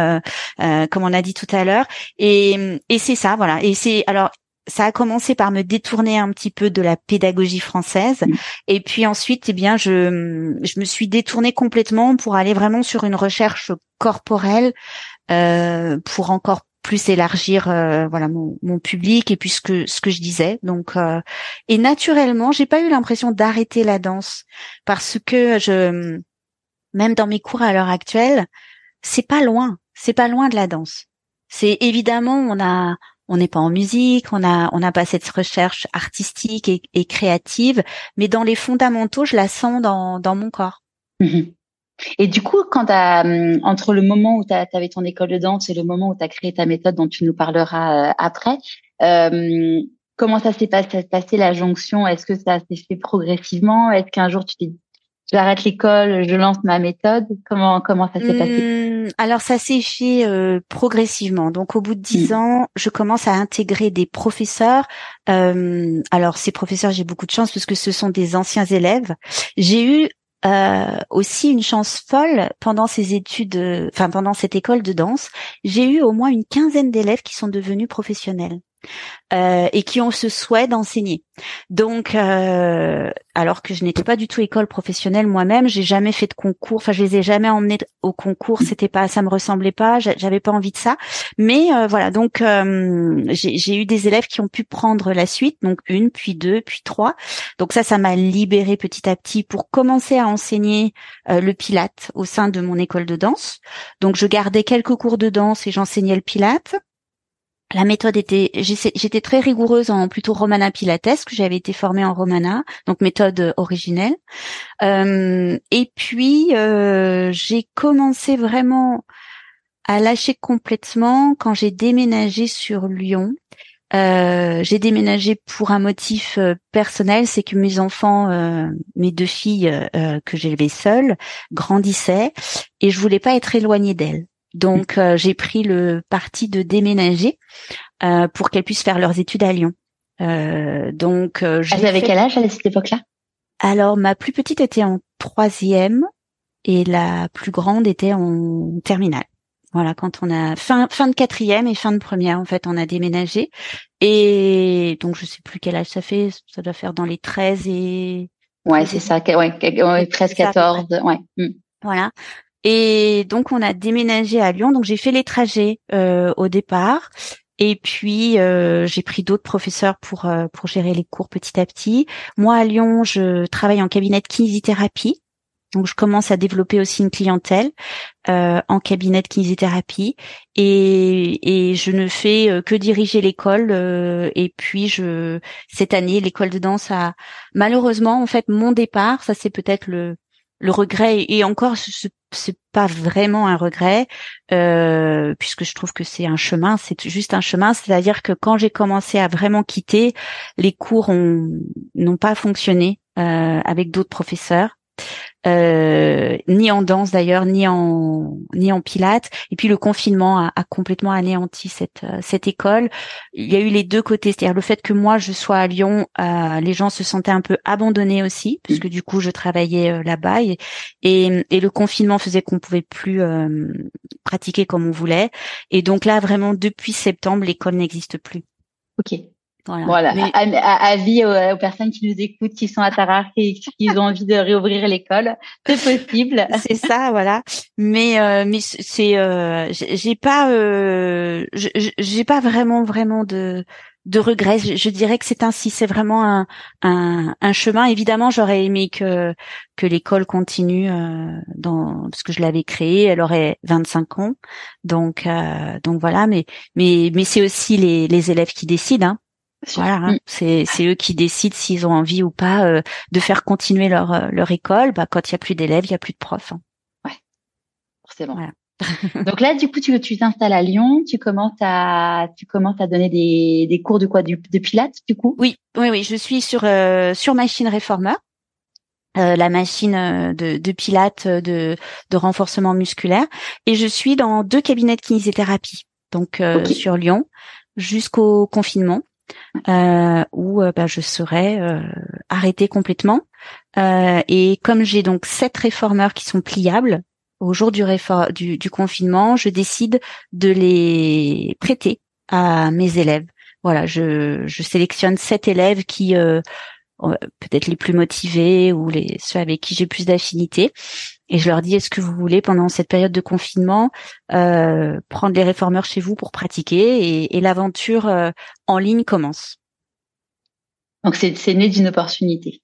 comme on a dit tout à l'heure. Et et c'est ça, voilà. Et c'est alors ça a commencé par me détourner un petit peu de la pédagogie française mmh. et puis ensuite eh bien je je me suis détournée complètement pour aller vraiment sur une recherche corporelle euh, pour encore plus élargir euh, voilà mon, mon, public et puis ce que ce que je disais donc euh, et naturellement j'ai pas eu l'impression d'arrêter la danse parce que je même dans mes cours à l'heure actuelle, c'est pas loin, c'est pas loin de la danse. C'est évidemment on a on n'est pas en musique, on a on n'a pas cette recherche artistique et, créative, mais dans les fondamentaux, je la sens dans dans mon corps. Mhm. Et du coup, quand hum, entre le moment où tu avais ton école de danse et le moment où tu as créé ta méthode dont tu nous parleras euh, après, euh, comment ça s'est passé, la jonction? Est-ce que ça s'est fait progressivement? Est-ce qu'un jour tu t'es dit j'arrête l'école, je lance ma méthode Comment comment ça s'est passé? Hum, Alors ça s'est fait euh, progressivement. Donc au bout de dix mmh. ans, je commence à intégrer des professeurs. Euh, alors ces professeurs, j'ai beaucoup de chance parce que ce sont des anciens élèves. J'ai eu euh, aussi une chance folle pendant ces études, enfin pendant cette école de danse, j'ai eu au moins une quinzaine d'élèves qui sont devenus professionnels. Euh, et qui ont ce souhait d'enseigner. Donc, euh, alors que je n'étais pas du tout école professionnelle moi-même, j'ai jamais fait de concours. Enfin, je les ai jamais emmenés au concours. C'était pas, ça me ressemblait pas. J'avais pas envie de ça. Mais euh, voilà, donc j'ai eu des élèves qui ont pu prendre la suite, donc une, puis deux, puis trois. Donc ça, ça m'a libéré petit à petit pour commencer à enseigner le Pilate au sein de mon école de danse. Donc je gardais quelques cours de danse et j'enseignais le Pilate. La méthode était, j'étais très rigoureuse en plutôt Romana Pilates, que j'avais été formée en Romana, donc méthode originelle. Euh, et puis euh, j'ai commencé vraiment à lâcher complètement quand j'ai déménagé sur Lyon. Euh, j'ai déménagé pour un motif personnel, c'est que mes enfants, mes deux filles que j'élevais seules, grandissaient et je voulais pas être éloignée d'elles. Donc euh, j'ai pris le parti de déménager euh, pour qu'elles puissent faire leurs études à Lyon. Euh, donc euh, Elles avaient quel âge à cette époque-là? Alors ma plus petite était en troisième et la plus grande était en terminale. Voilà, quand on a fin fin de quatrième et fin de première, en fait, on a déménagé. Et donc je sais plus quel âge ça fait, ça doit faire dans les 13 et Ouais, c'est ça, ouais, 13 14, ouais. Voilà. Et donc on a déménagé à Lyon. Donc j'ai fait les trajets euh, au départ. Et puis euh, j'ai pris d'autres professeurs pour euh, pour gérer les cours petit à petit. Moi à Lyon, je travaille en cabinet de kinésithérapie. Donc je commence à développer aussi une clientèle en cabinet de kinésithérapie et, et je ne fais que diriger l'école et puis je cette année l'école de danse a malheureusement en fait mon départ ça c'est peut-être le le regret et encore c'est pas vraiment un regret euh, puisque je trouve que c'est un chemin c'est juste un chemin. C'est-à-dire que quand j'ai commencé à vraiment quitter les cours n'ont pas fonctionné euh, avec d'autres professeurs euh, ni en danse d'ailleurs, ni en ni en pilates. Et puis le confinement a, complètement anéanti cette euh, cette école. Il y a eu les deux côtés, c'est-à-dire le fait que moi je sois à Lyon, euh, les gens se sentaient un peu abandonnés aussi, puisque du coup je travaillais là-bas et, et, le confinement faisait qu'on pouvait plus pratiquer comme on voulait. Et donc là vraiment depuis septembre l'école n'existe plus. Ok. Voilà. À, avis aux, personnes qui nous écoutent, qui sont à Tarare et qui ont envie de réouvrir l'école, c'est possible. c'est ça, voilà. Mais euh, mais c'est, euh, j'ai pas, euh, j'ai pas vraiment vraiment de de regrets. Je, dirais que c'est ainsi. C'est vraiment un, un, un chemin. Évidemment, j'aurais aimé que que l'école continue euh, dans parce que je l'avais créée. Elle aurait 25 ans, donc euh, donc voilà. Mais mais mais c'est aussi les les élèves qui décident. Hein. Voilà, hein. mm. c'est eux qui décident s'ils ont envie ou pas euh, de faire continuer leur euh, leur école. Bah quand il y a plus d'élèves, il y a plus de profs. Hein. Ouais, forcément. Voilà. Donc là, du coup, tu tu t'installes à Lyon, tu commences à tu commences à donner des des cours de quoi? Du, de pilates du coup? Oui, oui, oui. Je suis sur euh, sur machine réformer. la machine de, de pilates de, de renforcement musculaire et je suis dans deux cabinets de kinésithérapie donc sur Lyon jusqu'au confinement euh, où euh, bah, je serais euh, arrêtée complètement. Euh, et comme j'ai donc sept réformeurs qui sont pliables, au jour du, confinement, je décide de les prêter à mes élèves. Voilà, je, je sélectionne sept élèves qui peut-être les plus motivés ou les ceux avec qui j'ai plus d'affinité et je leur dis est-ce que vous voulez pendant cette période de confinement euh, prendre les réformeurs chez vous pour pratiquer et, et l'aventure euh, en ligne commence? Donc c'est né d'une opportunité.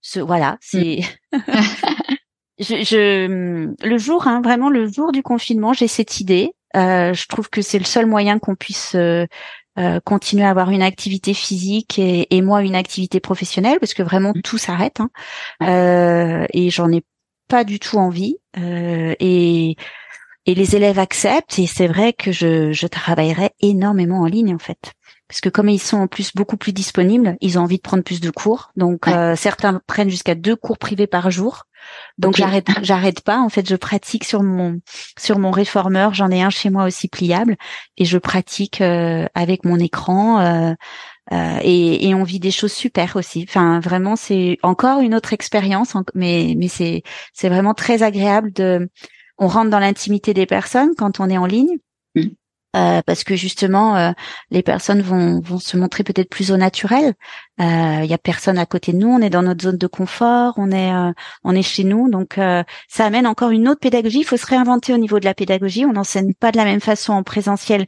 Ce, voilà, c'est je, je, le jour, hein, vraiment le jour du confinement, j'ai cette idée. Euh, je trouve que c'est le seul moyen qu'on puisse euh, euh, continuer à avoir une activité physique et, et, moi une activité professionnelle, parce que vraiment mmh. tout s'arrête. Hein. Euh, et j'en ai pas du tout envie. Euh, et et les élèves acceptent. Et c'est vrai que je, je travaillerai énormément en ligne en fait parce que comme ils sont en plus beaucoup plus disponibles, ils ont envie de prendre plus de cours. Donc euh, certains prennent jusqu'à deux cours privés par jour. Donc j'arrête j'arrête pas. En fait, je pratique sur mon sur mon réformeur. J'en ai un chez moi aussi pliable et je pratique euh, avec mon écran. Euh, euh, et, et, on vit des choses super aussi. Enfin, vraiment, c'est encore une autre expérience, mais mais c'est c'est vraiment très agréable de. On rentre dans l'intimité des personnes quand on est en ligne. Mmh. Euh, parce que justement euh, les personnes vont, vont se montrer peut-être plus au naturel. Il euh, y a personne à côté de nous, on est dans notre zone de confort, on est on est chez nous, donc ça amène encore une autre pédagogie. Il faut se réinventer au niveau de la pédagogie. On n'enseigne pas de la même façon en présentiel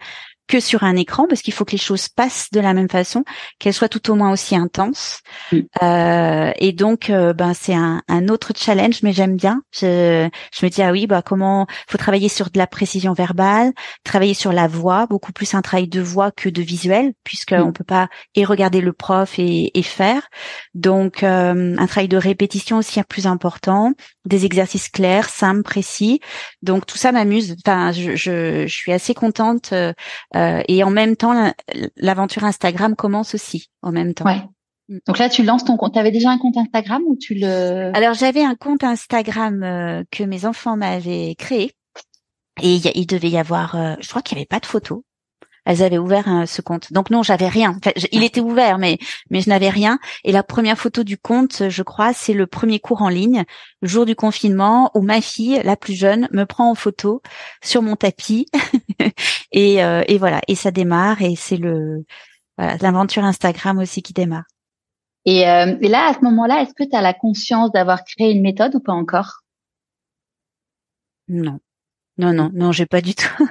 que sur un écran parce qu'il faut que les choses passent de la même façon, qu'elles soient tout au moins aussi intenses. Mm. Euh, et donc, euh, ben c'est un, un, autre challenge, mais j'aime bien. Je, je me dis ah oui, bah comment faut travailler sur de la précision verbale, travailler sur la voix, beaucoup plus un travail de voix que de visuel, puisqu'on mm. on peut pas et regarder le prof et, et faire. Donc euh, un travail de répétition aussi plus important, des exercices clairs, simples, précis. Donc tout ça m'amuse. Enfin, je, je, je, suis assez contente. Euh, euh, et en même temps, l'aventure Instagram commence aussi en même temps. Ouais. Mm. Donc là, tu lances ton compte. Tu avais déjà un compte Instagram ou tu le Alors j'avais un compte Instagram euh, que mes enfants m'avaient créé. Et il, devait y avoir, je crois qu'il n'y avait pas de photos elles avaient ouvert ce compte. Donc non, j'avais rien. il était ouvert, mais mais je n'avais rien. Et la première photo du compte, je crois, c'est le premier cours en ligne, le jour du confinement, où ma fille, la plus jeune, me prend en photo sur mon tapis. et, euh, et voilà, et ça démarre. Et c'est le voilà, l'aventure Instagram aussi qui démarre. Et, euh, et là, à ce moment-là, est-ce que tu as la conscience d'avoir créé une méthode ou pas encore? Non. Non, non, non, j'ai pas du tout.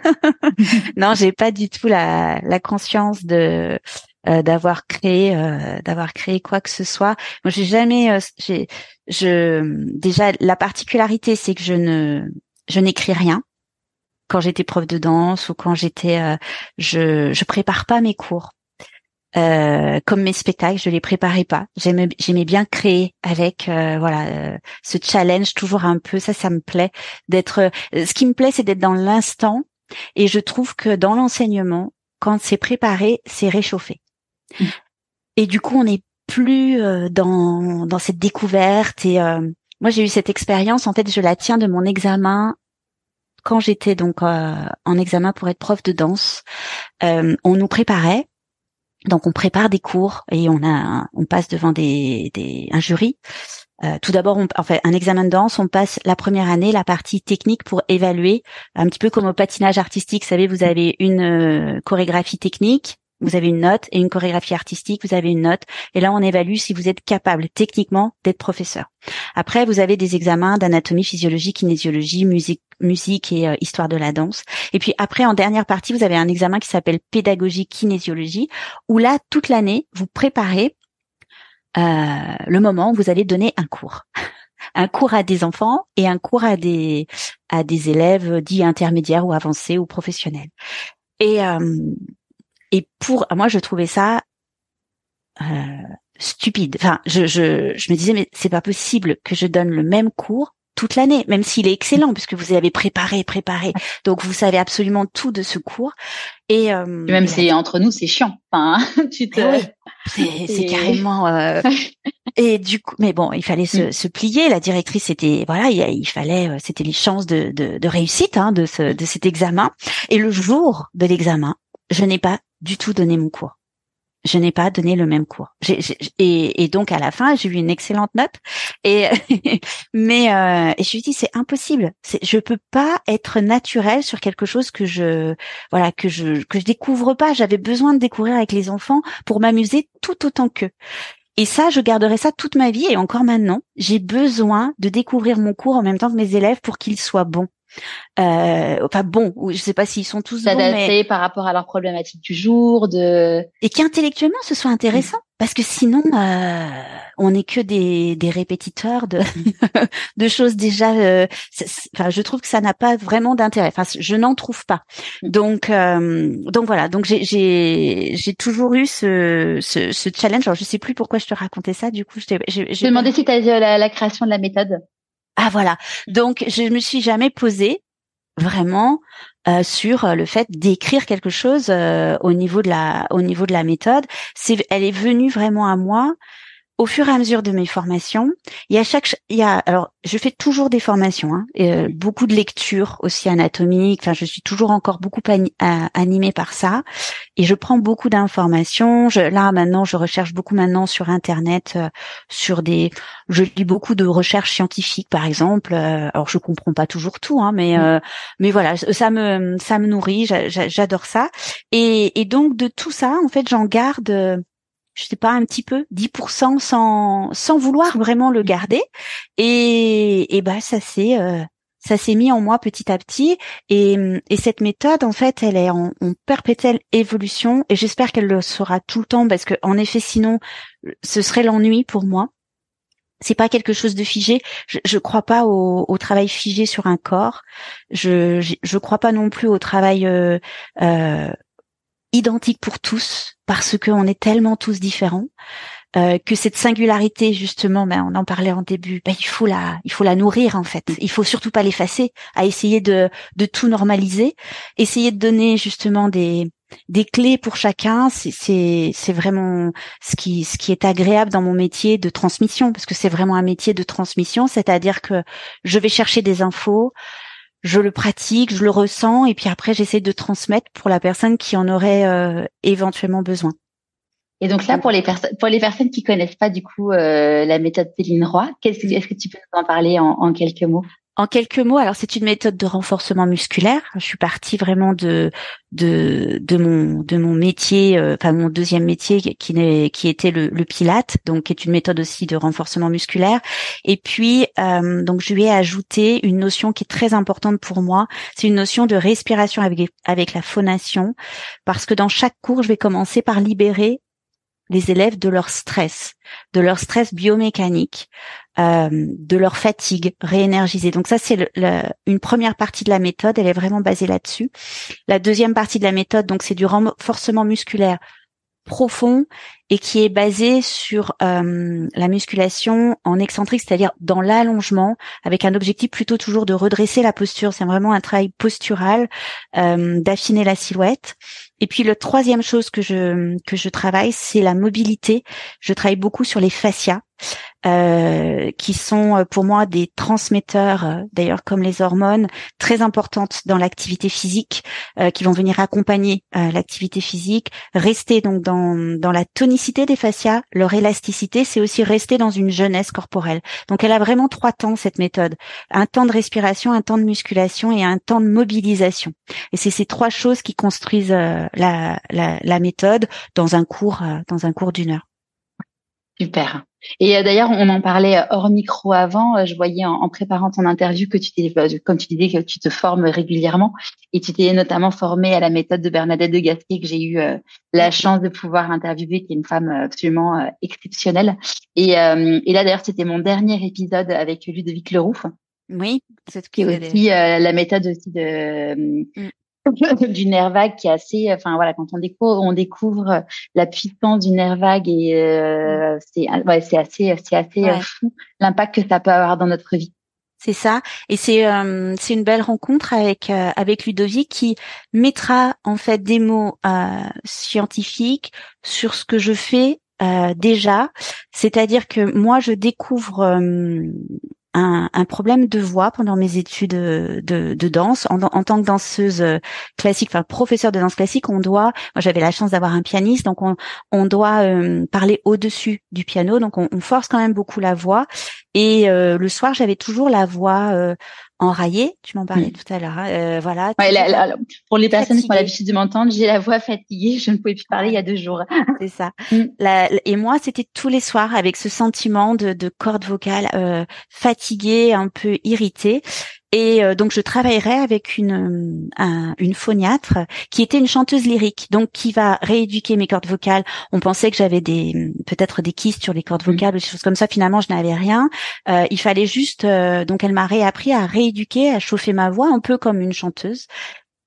non, j'ai pas du tout la, la conscience de euh, d'avoir créé euh, d'avoir créé quoi que ce soit. Moi, j'ai jamais. Euh, j'ai, je déjà la particularité, c'est que je ne je n'écris rien quand j'étais prof de danse ou quand j'étais. je je prépare pas mes cours. Euh, comme mes spectacles, je les préparais pas. J'aimais, j'aimais bien créer avec, euh, voilà, euh, ce challenge toujours un peu. Ça, ça me plaît d'être. ce qui me plaît, c'est d'être dans l'instant. Et je trouve que dans l'enseignement, quand c'est préparé, c'est réchauffé. Mmh. Et du coup, on n'est plus dans dans cette découverte. Et moi, j'ai eu cette expérience. En fait, je la tiens de mon examen quand j'étais donc en examen pour être prof de danse. on nous préparait donc on prépare des cours et on a on passe devant des, des un jury. Euh, tout d'abord, on, fait un examen de danse, on passe la première année la partie technique pour évaluer, un petit peu comme au patinage artistique. Vous savez, vous avez une euh, chorégraphie technique, vous avez une note et une chorégraphie artistique, vous avez une note. Et là, on évalue si vous êtes capable techniquement d'être professeur. Après, vous avez des examens d'anatomie, physiologie, kinésiologie, musique, musique et euh, histoire de la danse. Et puis après, en dernière partie, vous avez un examen qui s'appelle pédagogie, kinésiologie, où là, toute l'année, vous préparez euh, le moment où vous allez donner un cours. un cours à des enfants et un cours à des à des élèves dits intermédiaires ou avancés ou professionnels. Et euh, et pour moi, je trouvais ça euh, stupide. Enfin, je, je, je me disais mais c'est pas possible que je donne le même cours toute l'année, même s'il est excellent puisque vous avez préparé, préparé. Donc vous savez absolument tout de ce cours. Et, euh, même c'est entre nous, c'est chiant. Enfin, tu te... Eh c'est carrément. Euh... et du coup, mais bon, il fallait se, mm. se plier. La directrice, c'était voilà, il, il fallait, euh, c'était les chances de, de, de réussite hein, de ce de cet examen. Et le jour de l'examen, je n'ai pas du tout donné mon cours. Je n'ai pas donné le même cours. et, donc à la fin, j'ai eu une excellente note. Et mais euh, et je lui dis c'est impossible. Je peux pas être naturel sur quelque chose que je voilà que je que je découvre pas. J'avais besoin de découvrir avec les enfants pour m'amuser tout autant qu'eux. Et ça, je garderai ça toute ma vie et encore maintenant. J'ai besoin de découvrir mon cours en même temps que mes élèves pour qu'ils soient bons. Euh, enfin bon, je sais pas s'ils sont tous bons, mais par rapport à leurs problématiques du jour, de et qu'intellectuellement ce soit intéressant, parce que sinon euh, on n'est que des, des répétiteurs de de choses déjà. Euh, enfin, je trouve que ça n'a pas vraiment d'intérêt. Enfin, je n'en trouve pas. Donc euh, donc voilà. Donc j'ai j'ai j'ai toujours eu ce, ce ce challenge. Alors je sais plus pourquoi je te racontais ça. Du coup, je t'ai demandé si tu as la, la création de la méthode. Ah voilà. Donc je me suis jamais posée vraiment euh, sur euh, le fait d'écrire quelque chose euh, au niveau de la au niveau de la méthode. C'est elle est venue vraiment à moi au fur et à mesure de mes formations, il y a chaque, il y a, alors je fais toujours des formations, hein, et, euh, beaucoup de lectures aussi anatomiques. Enfin, je suis toujours encore beaucoup animée par ça, et je prends beaucoup d'informations. là maintenant, je recherche beaucoup maintenant sur internet, euh, sur des, je lis beaucoup de recherches scientifiques, par exemple. Euh, alors je comprends pas toujours tout, hein, mais mmh. mais voilà, ça me ça me nourrit. J'adore ça, et, et donc de tout ça, en fait, j'en garde je sais pas un petit peu 10% sans sans vouloir vraiment le garder et et bah ça s'est euh, ça s'est mis en moi petit à petit et, et cette méthode en fait elle est en, perpétuelle évolution et j'espère qu'elle le sera tout le temps parce que en effet sinon ce serait l'ennui pour moi c'est pas quelque chose de figé. Je, je crois pas au, au, travail figé sur un corps. Je, je, je crois pas non plus au travail euh, euh, identique pour tous parce qu'on est tellement tous différents euh, que cette singularité justement, ben, on en parlait en début, ben, il faut la, il faut la nourrir en fait. Il faut surtout pas l'effacer, à essayer de, de tout normaliser, essayer de donner justement des, des clés pour chacun. C'est, vraiment ce qui, ce qui est agréable dans mon métier de transmission parce que c'est vraiment un métier de transmission, c'est-à-dire que je vais chercher des infos, je le pratique, je le ressens, et puis après j'essaie de transmettre pour la personne qui en aurait euh, éventuellement besoin. Et donc là, pour les personnes, pour les personnes qui connaissent pas du coup euh, la méthode Céline Roy, que, est-ce que tu peux nous en parler en quelques mots? En quelques mots, alors c'est une méthode de renforcement musculaire. Je suis partie vraiment de de mon de mon métier, euh, enfin mon deuxième métier qui qui était le, le Pilate, donc qui est une méthode aussi de renforcement musculaire. Et puis euh, donc je lui ai ajouté une notion qui est très importante pour moi, c'est une notion de respiration avec avec la phonation, parce que dans chaque cours je vais commencer par libérer les élèves de leur stress, de leur stress biomécanique, euh, de leur fatigue réénergisée. Donc ça, c'est une première partie de la méthode. Elle est vraiment basée là-dessus. La deuxième partie de la méthode, donc c'est du renforcement musculaire profond et qui est basé sur euh, la musculation en excentrique, c'est-à-dire dans l'allongement, avec un objectif plutôt toujours de redresser la posture. C'est vraiment un travail postural, euh, d'affiner la silhouette. Et puis le troisième chose que je que je travaille, c'est la mobilité. Je travaille beaucoup sur les fascias. Euh, qui sont euh, pour moi des transmetteurs, euh, d'ailleurs comme les hormones, très importantes dans l'activité physique, qui vont venir accompagner l'activité physique. Rester donc dans, dans la tonicité des fascias, leur élasticité, c'est aussi rester dans une jeunesse corporelle. Donc elle a vraiment trois temps cette méthode un temps de respiration, un temps de musculation et un temps de mobilisation. Et c'est ces trois choses qui construisent la, la, la méthode dans un cours dans un cours d'une heure. Super. Et euh, d'ailleurs, on en parlait euh, hors micro avant. Euh, je voyais en, préparant ton interview que tu t'es, comme tu disais, que tu te formes régulièrement et tu t'es notamment formée à la méthode de Bernadette de Gasquet que j'ai eu la chance de pouvoir interviewer, qui est une femme absolument exceptionnelle. Et, et là, d'ailleurs, c'était mon dernier épisode avec Ludovic Leroux. Oui, c'est qui est aussi la méthode aussi de mm. du nerf vague qui est assez, enfin voilà, quand on découvre, on découvre la puissance du nerf vague et euh, c'est ouais, c'est assez, c'est assez euh, fou l'impact que ça peut avoir dans notre vie. C'est ça, et c'est euh, c'est une belle rencontre avec avec Ludovic qui mettra en fait des mots scientifiques sur ce que je fais déjà, c'est-à-dire que moi je découvre un, un, problème de voix pendant mes études de, de, danse. En, en, tant que danseuse euh, classique, enfin professeur de danse classique, on doit, j'avais la chance d'avoir un pianiste, donc on, on doit euh, parler au-dessus du piano, donc on, on, force quand même beaucoup la voix. Et euh, le soir, j'avais toujours la voix enraillée. Tu m'en parlais mm. tout à l'heure. Hein. Euh, voilà. pour les personnes qui ont l'habitude de m'entendre, j'ai la voix fatiguée. Je ne pouvais plus parler il y a deux jours. C'est ça. Mm. et moi, c'était tous les soirs avec ce sentiment de, de corde vocale euh, fatiguée, un peu irritée. Et euh, donc je travaillerai avec une une phoniatre qui était une chanteuse lyrique, donc qui va rééduquer mes cordes vocales. On pensait que j'avais des peut-être des kystes sur les cordes mmh. vocales ou des choses comme ça. Finalement, je n'avais rien. Euh, il fallait juste donc elle m'a réappris à rééduquer, à chauffer ma voix un peu comme une chanteuse.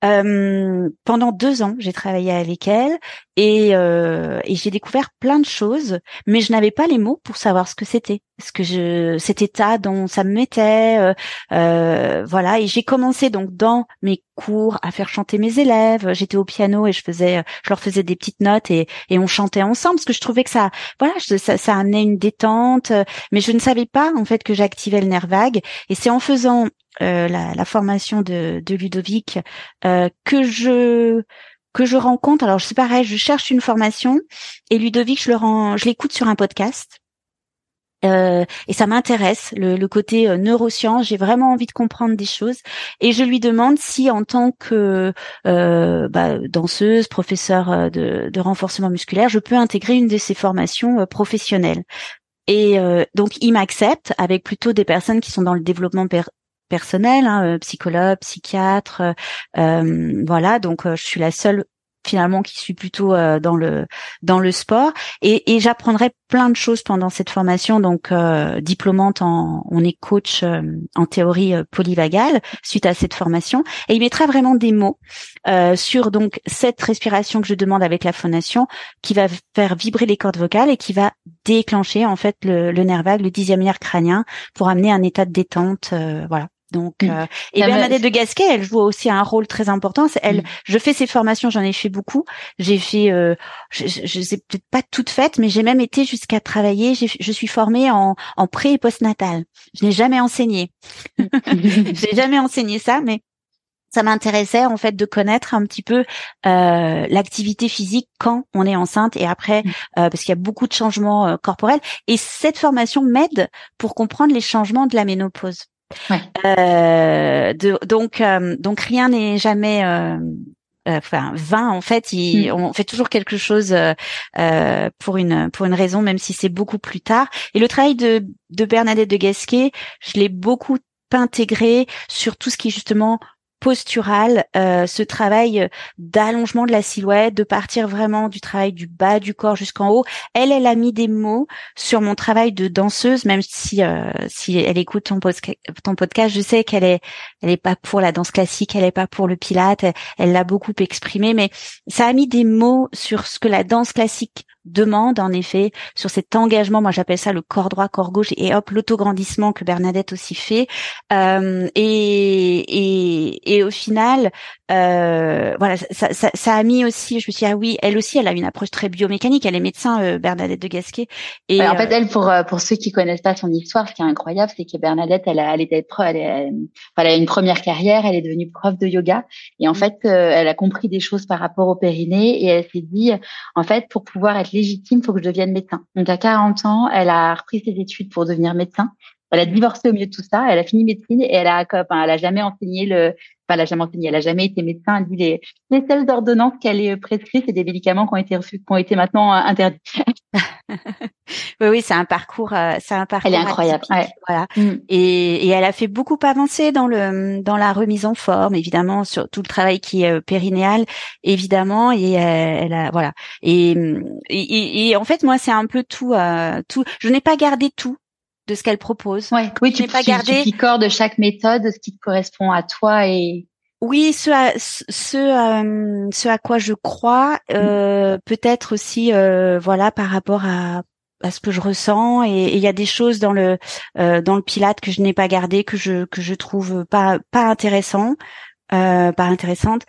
Euh, pendant deux ans, j'ai travaillé avec elle et, euh, et j'ai découvert plein de choses, mais je n'avais pas les mots pour savoir ce que c'était, ce que je, cet état dont ça me mettait, euh, euh, voilà. Et j'ai commencé donc dans mes cours à faire chanter mes élèves. J'étais au piano et je faisais, je leur faisais des petites notes et, et on chantait ensemble parce que je trouvais que ça, voilà, ça, ça amenait une détente, mais je ne savais pas en fait que j'activais le nerf vague. Et c'est en faisant euh, la, formation de, Ludovic euh, que je que je rencontre. Alors c'est pareil, je cherche une formation et Ludovic, je le rends, je l'écoute sur un podcast. Euh, et ça m'intéresse le, côté euh, neurosciences. J'ai vraiment envie de comprendre des choses et je lui demande si, en tant que euh, bah, danseuse, professeure euh, de, de, renforcement musculaire, je peux intégrer une de ces formations professionnelles. Et donc il m'accepte avec plutôt des personnes qui sont dans le développement personnel, hein, euh, psychologue, psychiatre, euh, euh, voilà. Donc je suis la seule finalement qui suis plutôt dans le dans le sport. Et, et j'apprendrai plein de choses pendant cette formation. Donc diplômante en on est coach en théorie polyvagale suite à cette formation. Et il mettra vraiment des mots sur donc cette respiration que je demande avec la phonation qui va faire vibrer les cordes vocales et qui va déclencher en fait le, le nerf vague le dixième nerf crânien pour amener un état de détente voilà donc, mm. euh, et Bernadette de Gasquet, elle joue aussi un rôle très important. Elle, mm. je fais ces formations, j'en ai fait beaucoup. J'ai fait, euh, je, je, sais peut-être pas toutes faites, mais j'ai même été jusqu'à travailler. Je suis formée en, en pré et post-natal. Je n'ai jamais enseigné. je n'ai jamais enseigné ça, mais ça m'intéressait en fait de connaître un petit peu euh, l'activité physique quand on est enceinte et après, mm. euh, parce qu'il y a beaucoup de changements euh, corporels. Et cette formation m'aide pour comprendre les changements de la ménopause. Euh, donc, euh, donc rien n'est jamais euh, enfin vain en fait. Il, mm. on fait toujours quelque chose pour une pour une raison même si c'est beaucoup plus tard. Et le travail de de Bernadette de Gasquet je l'ai beaucoup intégré sur tout ce qui est justement postural, euh, ce travail d'allongement de la silhouette, de partir vraiment du travail du bas du corps jusqu'en haut. Elle, elle a mis des mots sur mon travail de danseuse, même si euh, si elle écoute ton, podcast, je sais qu'elle est elle est pas pour la danse classique, elle est pas pour le pilate, elle l'a beaucoup exprimé, mais ça a mis des mots sur ce que la danse classique demande en effet sur cet engagement. Moi, j'appelle ça le corps droit, corps gauche et hop l'autograndissement que Bernadette aussi fait. Euh, et, et, et au final, euh, voilà, ça, ça, ça, a mis aussi. Je me suis dit, ah oui, elle aussi, elle a une approche très biomécanique. Elle est médecin, euh, Bernadette de Gasquet. Et en fait, euh, elle, pour euh, pour ceux qui connaissent pas son histoire, ce qui est incroyable, c'est que Bernadette, elle a, elle était elle, elle, elle a une première carrière. Elle est devenue prof de yoga et en mmh. fait, elle a compris des choses par rapport au périnée et elle s'est dit, en fait, pour pouvoir être légitime, il faut que je devienne médecin. Donc à 40 ans, elle a repris ses études pour devenir médecin. Elle a divorcé au milieu de tout ça. Elle a fini médecine et elle a, elle a jamais enseigné le, enfin, elle a jamais enseigné. Elle a jamais été médecin. Elle dit les, les seules ordonnances qu'elle est prescrites, c'est des médicaments qui ont été reçus, qui ont été maintenant euh, interdits. oui, oui, c'est un parcours, euh, c'est un parcours. Elle est incroyable. Ouais. Voilà. Mm. Et, et, elle a fait beaucoup avancer dans le dans la remise en forme, évidemment, sur tout le travail qui est euh, périnéal, évidemment. Et elle a voilà. Et, et, et en fait, moi, c'est un peu tout, tout. Je n'ai pas gardé tout de ce qu'elle propose. Ouais. Oui, tu, pas gardé. Tu de chaque méthode ce qui te correspond à toi et. Oui, ce à ce, euh, ce à quoi je crois, euh, peut-être aussi, euh, voilà, par rapport à à ce que je ressens et il y a des choses dans le euh, dans le pilate que je n'ai pas gardé que je que je trouve pas pas intéressant euh, pas intéressante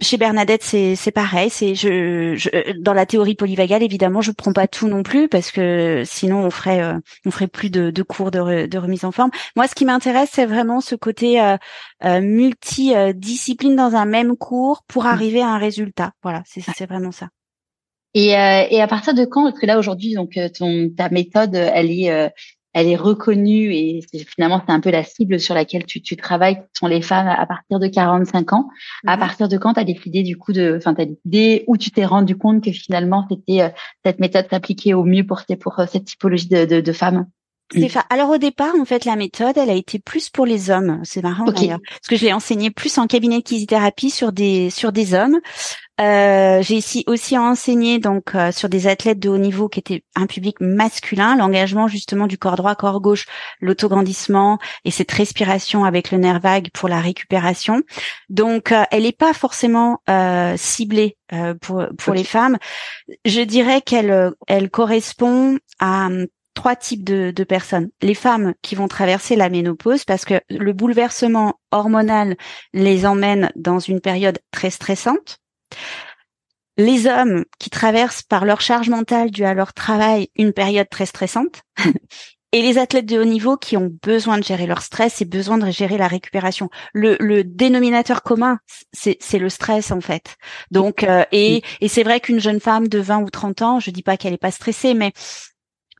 chez Bernadette, c'est c'est pareil. C'est je, je, dans la théorie polyvagale, évidemment, je prends pas tout non plus parce que sinon on ferait euh, on ferait plus de, de cours de, de, remise en forme. Moi, ce qui m'intéresse, c'est vraiment ce côté euh, euh, multidiscipline dans un même cours pour mmh. arriver à un résultat. Voilà, c'est c'est vraiment ça. Et, euh, et à partir de quand? Parce que là aujourd'hui, donc ton ta méthode, elle est elle est reconnue et finalement c'est un peu la cible sur laquelle tu, tu travailles, qui sont les femmes à partir de 45 ans. À mhm. partir de quand tu as décidé du coup de, enfin tu as décidé où tu t'es rendu compte que finalement c'était euh, cette méthode s'appliquait au mieux pour pour euh, cette typologie de, de, de femmes? Alors au départ, en fait, la méthode, elle a été plus pour les hommes. C'est marrant d'ailleurs, parce que je l'ai enseigné plus en cabinet de kinésithérapie sur des sur des hommes. Euh, j'ai ici aussi enseigné donc euh, sur des athlètes de haut niveau qui étaient un public masculin, l'engagement justement du corps droit, corps gauche, l'autograndissement et cette respiration avec le nerf vague pour la récupération. Donc, euh, elle n'est pas forcément ciblée pour pour les femmes. Je dirais qu'elle elle correspond à trois types de, de, personnes. Les femmes qui vont traverser la ménopause parce que le bouleversement hormonal les emmène dans une période très stressante. Les hommes qui traversent par leur charge mentale due à leur travail une période très stressante. et les athlètes de haut niveau qui ont besoin de gérer leur stress et besoin de gérer la récupération. Le, dénominateur commun, c'est le stress en fait. Donc euh, et, et c'est vrai qu'une jeune femme de 20 ou 30 ans, je dis pas qu'elle est pas stressée, mais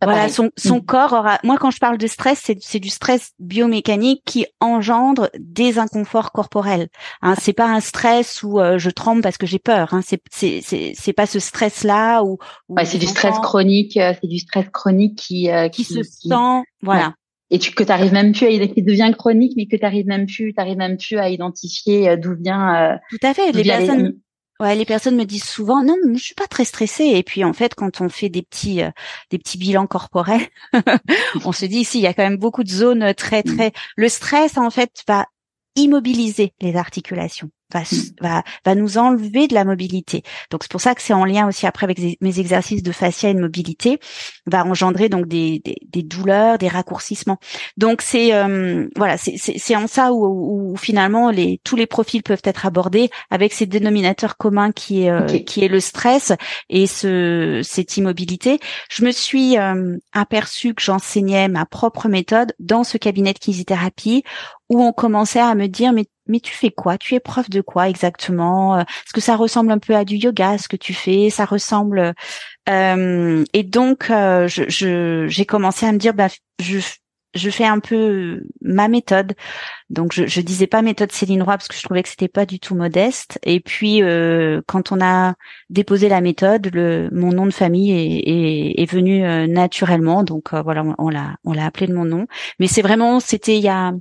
voilà, son, son mm. corps aura. Moi, quand je parle de stress, c'est du stress biomécanique qui engendre des inconforts corporels. Hein, c'est pas un stress où euh, je tremble parce que j'ai peur. Hein, c'est c'est c'est pas ce stress là où. c'est du stress chronique. Euh, c'est du stress chronique qui euh, qui, se sent. Voilà. Et tu, que tu arrives même plus à qui devient chronique, mais que tu arrives même plus, tu même plus à identifier d'où vient. Tout à fait. Les personnes. Ouais, les personnes me disent souvent non, je suis pas très stressée. Et puis en fait, quand on fait des petits euh, des petits bilans corporels, on se dit ici il y a quand même beaucoup de zones très mmh. très. Le stress en fait va immobiliser les articulations va, va, va nous enlever de la mobilité. Donc c'est pour ça que c'est en lien aussi après avec mes exercices de fascia et de mobilité, va engendrer donc des, des, des douleurs, des raccourcissements. Donc c'est euh, voilà, c'est en ça où, où, finalement les tous les profils peuvent être abordés avec ces dénominateurs communs qui est euh, qui est le stress et ce cette immobilité. Je me suis euh, aperçue que j'enseignais ma propre méthode dans ce cabinet de kinésithérapie où on commençait à me dire mais mais tu fais quoi? Tu es prof de quoi exactement? Euh, Est-ce que ça ressemble un peu à du yoga ce que tu fais? Ça ressemble euh, et donc euh, j'ai commencé à me dire bah je fais un peu ma méthode. Donc je, je disais pas méthode Céline Roy parce que je trouvais que c'était pas du tout modeste. Et puis quand on a déposé la méthode, mon nom de famille est, venu naturellement. Donc voilà, on, l'a on l'a appelé de mon nom. Mais c'est vraiment c'était il y a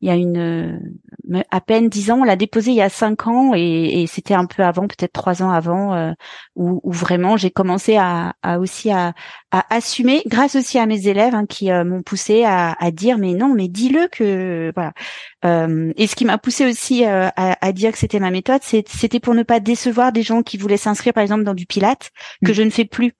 il y a une à peine dix ans. On l'a déposé il y a cinq ans et, et c'était un peu avant, peut-être trois ans avant, euh, où, où, vraiment j'ai commencé à, à, aussi à, à, assumer, grâce aussi à mes élèves hein, qui euh, m'ont poussé à, à, dire mais non, mais dis-le que voilà. Euh, et ce qui m'a poussé aussi à, à, dire que c'était ma méthode, c'était pour ne pas décevoir des gens qui voulaient s'inscrire par exemple dans du Pilate que mmh. je ne fais plus.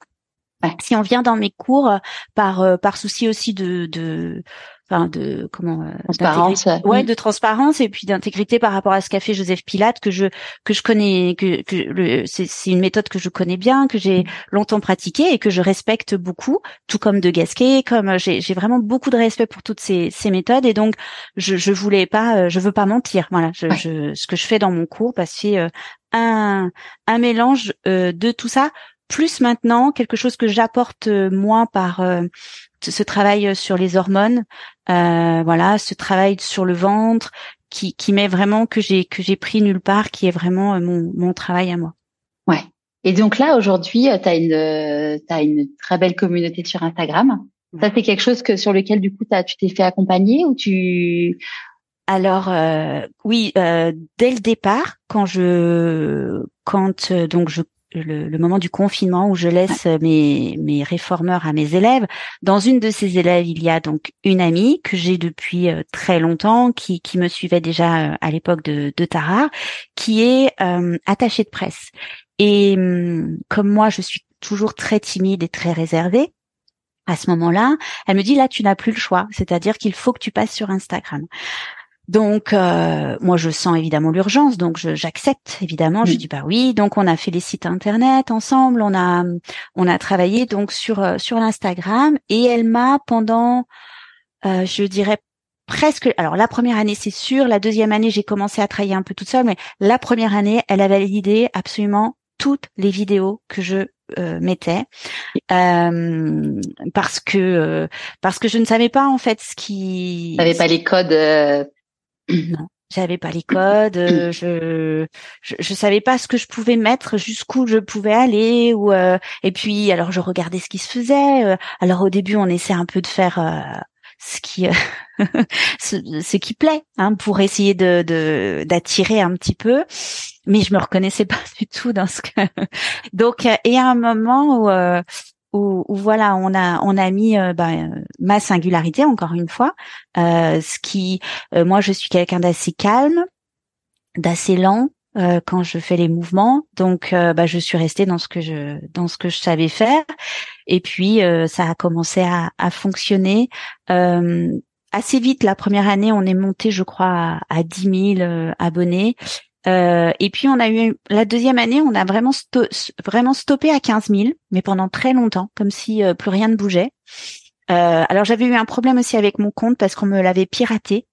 Si on vient dans mes cours par par souci aussi de, de enfin de comment euh, transparence ouais mm. de transparence et puis d'intégrité par rapport à ce qu'a fait Joseph Pilate que je que je connais que que c'est une méthode que je connais bien que j'ai mm. longtemps pratiquée et que je respecte beaucoup tout comme de Gasquet comme euh, j'ai j'ai vraiment beaucoup de respect pour toutes ces ces méthodes et donc je je voulais pas euh, je veux pas mentir voilà je, je ce que je fais dans mon cours parce que c'est un un mélange de tout ça plus maintenant quelque chose que j'apporte moi par ce travail sur les hormones, euh, voilà, ce travail sur le ventre, qui, qui met vraiment que j'ai que j'ai pris nulle part, qui est vraiment euh, mon, mon travail à moi. Ouais. Et donc là aujourd'hui, euh, tu as une as une très belle communauté sur Instagram. Ça c'est quelque chose que sur lequel du coup as, tu t'es fait accompagner ou tu alors euh, oui, euh, dès le départ, quand je quand donc je le, moment du confinement où je laisse mes, mes réformeurs à mes élèves. Dans une de ces élèves, il y a donc une amie que j'ai depuis euh, très longtemps, qui, qui me suivait déjà euh, à l'époque de, de Tara, qui est euh, attachée de presse. Et hum, comme moi, je suis toujours très timide et très réservée, à ce moment-là, elle me dit là tu n'as plus le choix, c'est-à-dire qu'il faut que tu passes sur Instagram. Donc euh, moi je sens évidemment l'urgence, donc j'accepte évidemment. Je dis bah oui. Donc on a fait les sites internet ensemble, on a on a travaillé donc sur euh, sur l'Instagram et elle m'a pendant euh, je dirais presque alors la première année c'est sûr, la deuxième année j'ai commencé à travailler un peu toute seule, mais la première année elle avait validé absolument toutes les vidéos que je euh, mettais euh, parce que parce que je ne savais pas en fait ce qui. n'avais pas les codes non. j'avais pas les codes, euh, je, je, je savais pas ce que je pouvais mettre, jusqu'où je pouvais aller, ou euh, et puis alors je regardais ce qui se faisait. Euh, alors au début on essaie un peu de faire ce qui ce, ce, qui plaît, hein, pour essayer de d'attirer un petit peu, mais je me reconnaissais pas du tout dans ce que. Donc et à un moment où où, voilà, on a on a mis euh, ben, ma singularité encore une fois, euh, ce qui, euh, moi je suis quelqu'un d'assez calme, d'assez lent quand je fais les mouvements, donc bah, je suis restée dans ce que je dans ce que je savais faire, et puis ça a commencé à, à fonctionner. assez vite, la première année, on est monté, je crois, à, à 10 000 abonnés. Euh, et puis on a eu la deuxième année, on a vraiment stoppé à 15 000, mais pendant très longtemps, comme si euh, plus rien ne bougeait. Euh, alors j'avais eu un problème aussi avec mon compte parce qu'on me l'avait piraté.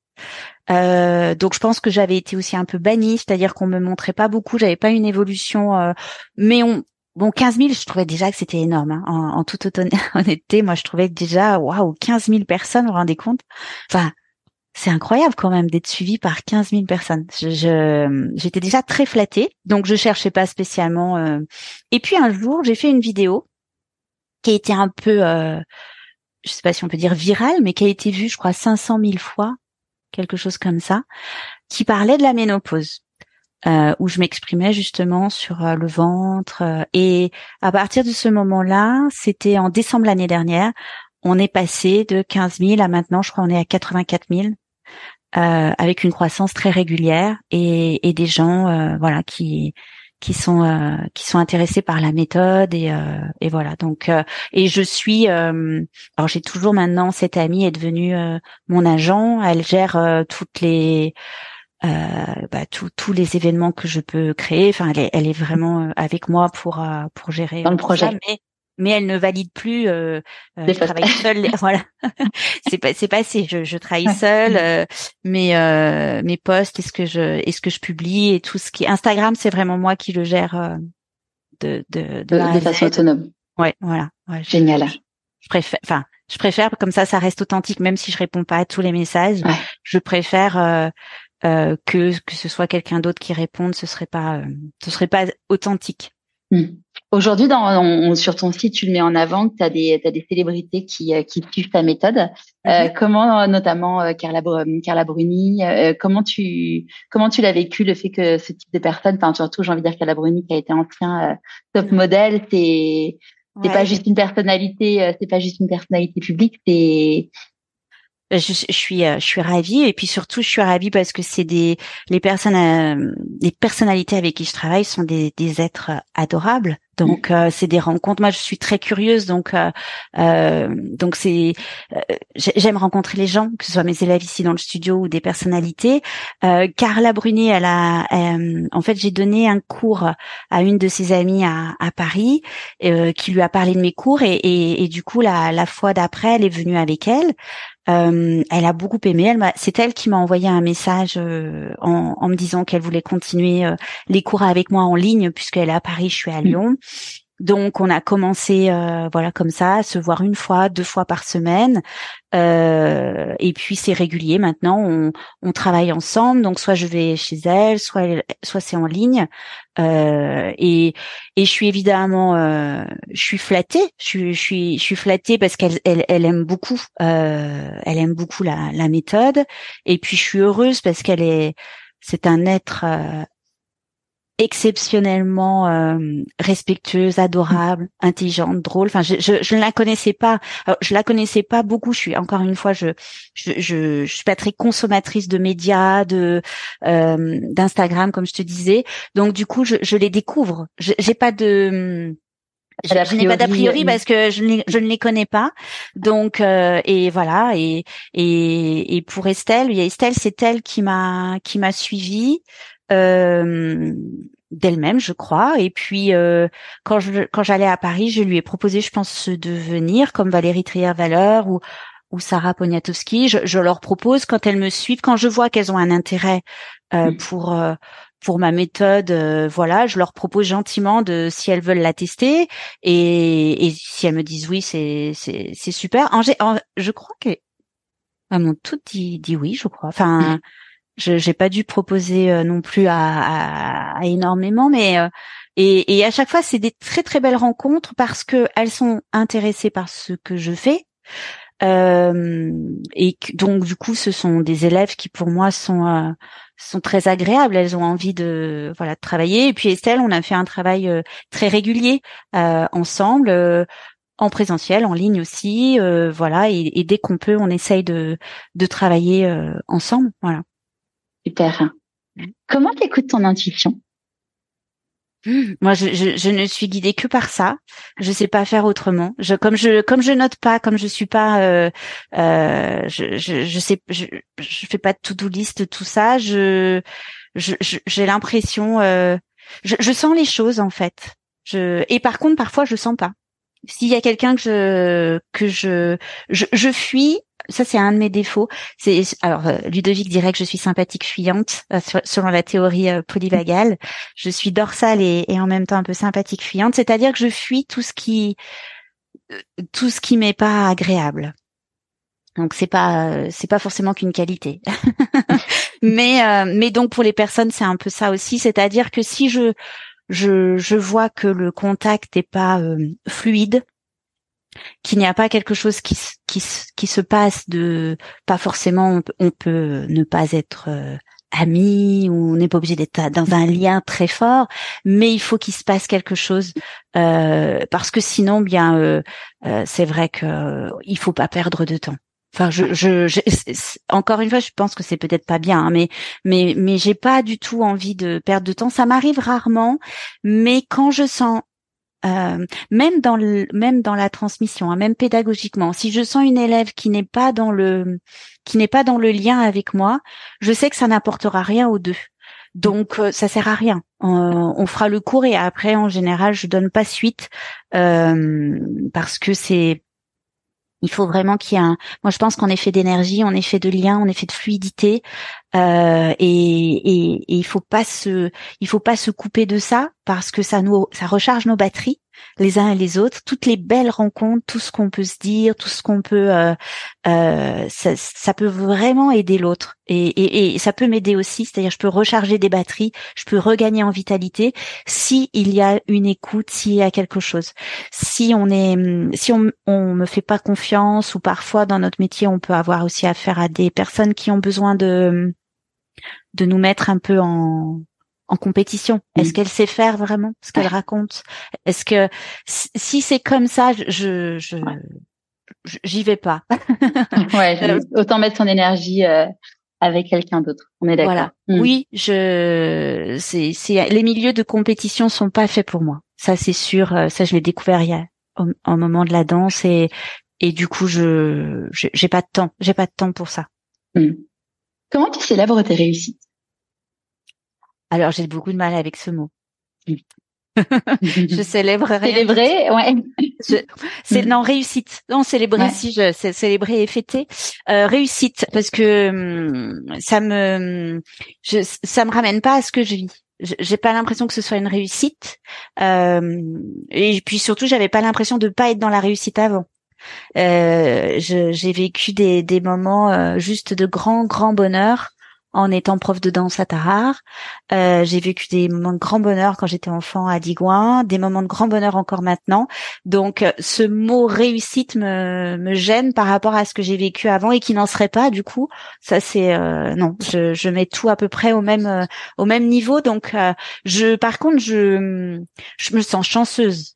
donc je pense que j'avais été aussi un peu bannie, c'est-à-dire qu'on me montrait pas beaucoup, j'avais pas une évolution, mais on Bon, 15 000, je trouvais déjà que c'était énorme. Hein. En, en, toute honnêteté, moi, je trouvais déjà, waouh, 15 000 personnes, vous vous rendez compte? Enfin, c'est incroyable quand même d'être suivi par 15 000 personnes. Je, j'étais déjà très flattée, donc je cherchais pas spécialement. Euh. Et puis un jour, j'ai fait une vidéo qui a été un peu, euh... je sais pas si on peut dire virale, mais qui a été vue, je crois, 500 000 fois, quelque chose comme ça, qui parlait de la ménopause. Euh, où je m'exprimais justement sur euh, le ventre. Euh, et à partir de ce moment-là, c'était en décembre l'année dernière, on est passé de 15 000 à maintenant, je crois, on est à 84 000 euh, avec une croissance très régulière et, et des gens euh, voilà qui qui sont euh, qui sont intéressés par la méthode et, euh, et voilà. Donc euh, et je suis alors j'ai toujours maintenant cette amie est devenue mon agent. Elle gère toutes les bah, tous les événements que je peux créer. Enfin elle est, elle est vraiment avec moi pour pour gérer dans le projet. Mais elle ne valide plus. Euh, euh je travaille seule. voilà, c'est pas c'est passé. Je, je travaille seule. Euh, mes euh, mes posts, est-ce que je est-ce que je publie et tout ce qui Instagram, c'est vraiment moi qui le gère euh, de de de, de, façon autonome. Ouais, voilà. Ouais, Génial. Je, préfère. Enfin, je préfère comme ça, ça reste authentique, même si je réponds pas à tous les messages. Je préfère. Euh, que que ce soit quelqu'un d'autre qui réponde, ce serait pas ce serait pas authentique. Hmm. Aujourd'hui, dans, sur ton site, tu le mets en avant que tu as des, des célébrités qui, euh, qui suivent ta méthode. Euh, mhm. comment, notamment euh, Carla, Carla Bruni, comment tu comment tu l'as vécu le fait que ce type de personne, enfin surtout j'ai envie de dire Carla Bruni qui a été ancien top modèle, c'est c'est pas juste une personnalité, c'est pas juste une personnalité publique, c'est je, je, suis je suis ravie et puis surtout je suis ravie parce que c'est des les personnes les personnalités avec qui je travaille sont des, des êtres adorables donc euh, c'est des rencontres. Moi, je suis très curieuse, donc euh, euh donc c'est euh, j'aime rencontrer les gens, que ce soit mes élèves ici dans le studio ou des personnalités. Carla Brunet, elle a en fait j'ai donné un cours à une de ses amies à, à Paris qui lui a parlé de mes cours et, et, et du coup la, la fois d'après, elle est venue avec elle. Euh, elle a beaucoup aimé. Elle c'est elle qui m'a envoyé un message euh, en, en, me disant qu'elle voulait continuer euh, les cours avec moi en ligne puisqu'elle est à Paris, je suis à mmh. Lyon. Donc on a commencé euh, voilà comme ça à se voir une fois, deux fois par semaine, euh, et puis c'est régulier maintenant. On, on, travaille ensemble, donc soit je vais chez elle, soit soit c'est en ligne. Euh, et, et je suis évidemment, euh, je suis flattée, je suis je suis je suis flattée parce qu'elle elle, elle aime beaucoup, euh, elle aime beaucoup la, la méthode. Et puis je suis heureuse parce qu'elle est c'est un être euh, exceptionnellement euh, respectueuse, adorable, intelligente, drôle. Enfin, je, je, je, ne la connaissais pas. je la connaissais pas beaucoup. Je suis encore une fois, je je, je, je suis pas très consommatrice de médias, de euh, d'Instagram, comme je te disais. Donc du coup, je, je les découvre. J'ai pas de je, n'ai pas d'a priori euh, parce que je, je, ne les connais pas. Donc euh, et voilà et, et et pour Estelle, il y a Estelle, c'est elle qui m'a qui m'a suivie euh, d'elle-même, je crois. Et puis euh, quand je quand j'allais à Paris, je lui ai proposé, je pense, de venir comme Valérie Trier-Valeur ou ou Sarah Poniatowski. Je, je, leur propose quand elles me suivent, quand je vois qu'elles ont un intérêt euh, pour pour ma méthode, voilà, je leur propose gentiment de si elles veulent la tester et, et si elles me disent oui, c'est c'est c'est super. En, je crois que elles m'ont toutes dit, dit oui, je crois. Enfin, Je j'ai pas dû proposer non plus à, à, énormément, mais et, et à chaque fois c'est des très très belles rencontres parce que elles sont intéressées par ce que je fais. Euh, et donc du coup, ce sont des élèves qui pour moi sont euh, sont très agréables. Elles ont envie de voilà de travailler. Et puis Estelle, on a fait un travail euh, très régulier ensemble, en présentiel, en ligne aussi. voilà. Et, et dès qu'on peut, on essaye de de travailler ensemble. Voilà. Super. Comment t'écoutes ton intuition? Moi, je, ne suis guidée que par ça. Je sais pas faire autrement. Comme je, comme je note pas, comme je suis pas, euh, euh, je, je, je, sais, je, je fais pas de to-do list, tout ça. J'ai l'impression, euh, je, sens les choses en fait. Et par contre, parfois, je sens pas. S'il y a quelqu'un que je, que je, je, je fuis, ça c'est un de mes défauts. C'est alors euh, Ludovic dirait que je suis sympathique fuyante euh, selon la théorie euh, polyvagale. Je suis dorsale et, en même temps un peu sympathique fuyante, c'est-à-dire que je fuis tout ce qui tout ce qui m'est pas agréable. Donc c'est pas c'est pas forcément qu'une qualité. mais mais donc pour les personnes c'est un peu ça aussi, c'est-à-dire que si je je vois que le contact est pas fluide, qu'il n'y a pas quelque chose qui, qui, se passe de pas forcément on, peut ne pas être euh, amis ou on n'est pas obligé d'être dans un lien très fort mais il faut qu'il se passe quelque chose euh, parce que sinon bien euh, euh, c'est vrai que il faut pas perdre de temps Enfin, je, encore une fois, je pense que c'est peut-être pas bien, hein, mais mais mais j'ai pas du tout envie de perdre de temps. Ça m'arrive rarement, mais quand je sens euh, même dans le, même dans la transmission, hein, même pédagogiquement, si je sens une élève qui n'est pas dans le qui n'est pas dans le lien avec moi, je sais que ça n'apportera rien aux deux. Donc euh, ça sert à rien. on fera le cours et après en général je donne pas suite euh, parce que c'est il faut vraiment qu'il y ait un. Moi, je pense qu'en effet d'énergie, en effet de lien, en effet de fluidité, euh, et, et, et, il faut pas se, il faut pas se couper de ça parce que ça nous, ça recharge nos batteries les uns et les autres, toutes les belles rencontres, tout ce qu'on peut se dire, tout ce qu'on peut, euh, euh, ça, peut vraiment aider l'autre et, ça peut m'aider aussi, c'est-à-dire je peux recharger des batteries, je peux regagner en vitalité si il y a une écoute, s'il y a quelque chose. Si on est, si on, on me fait pas confiance ou parfois dans notre métier on peut avoir aussi affaire à des personnes qui ont besoin de de nous mettre un peu en en compétition Est-ce qu'elle sait faire vraiment ce qu'elle raconte? Est-ce que si c'est comme ça, je je j'y vais pas. ouais, euh, autant mettre son énergie euh, avec quelqu'un d'autre. On est d'accord. Voilà. Hmm. Oui, je c'est c'est les milieux de compétition sont pas faits pour moi. Ça c'est sûr. Euh, ça je l'ai découvert il y a au, moment de la danse et et du coup je j'ai pas de temps. J'ai pas de temps pour ça. Hmm. Comment tu célèbres tes réussites? Alors j'ai beaucoup de mal avec ce mot. je célébrerai. Célébrer, ouais. c'est non réussite. Non célébrer si je c'est célébrer et fêter euh, réussite parce que hum, ça me je, ça me ramène pas à ce que je vis. J'ai pas l'impression que ce soit une réussite euh, et puis surtout j'avais pas l'impression de pas être dans la réussite avant. Euh, j'ai vécu des, des moments euh, juste de grand grand bonheur en étant prof de danse à Tarare. Euh, j'ai vécu des moments de grand bonheur quand j'étais enfant à Digoin, des moments de grand bonheur encore maintenant. Donc ce mot réussite me, gêne par rapport à ce que j'ai vécu avant et qui n'en serait pas du coup. Ça c'est euh, non, je, mets tout à peu près au même euh, au même niveau. Donc je par contre je je me sens chanceuse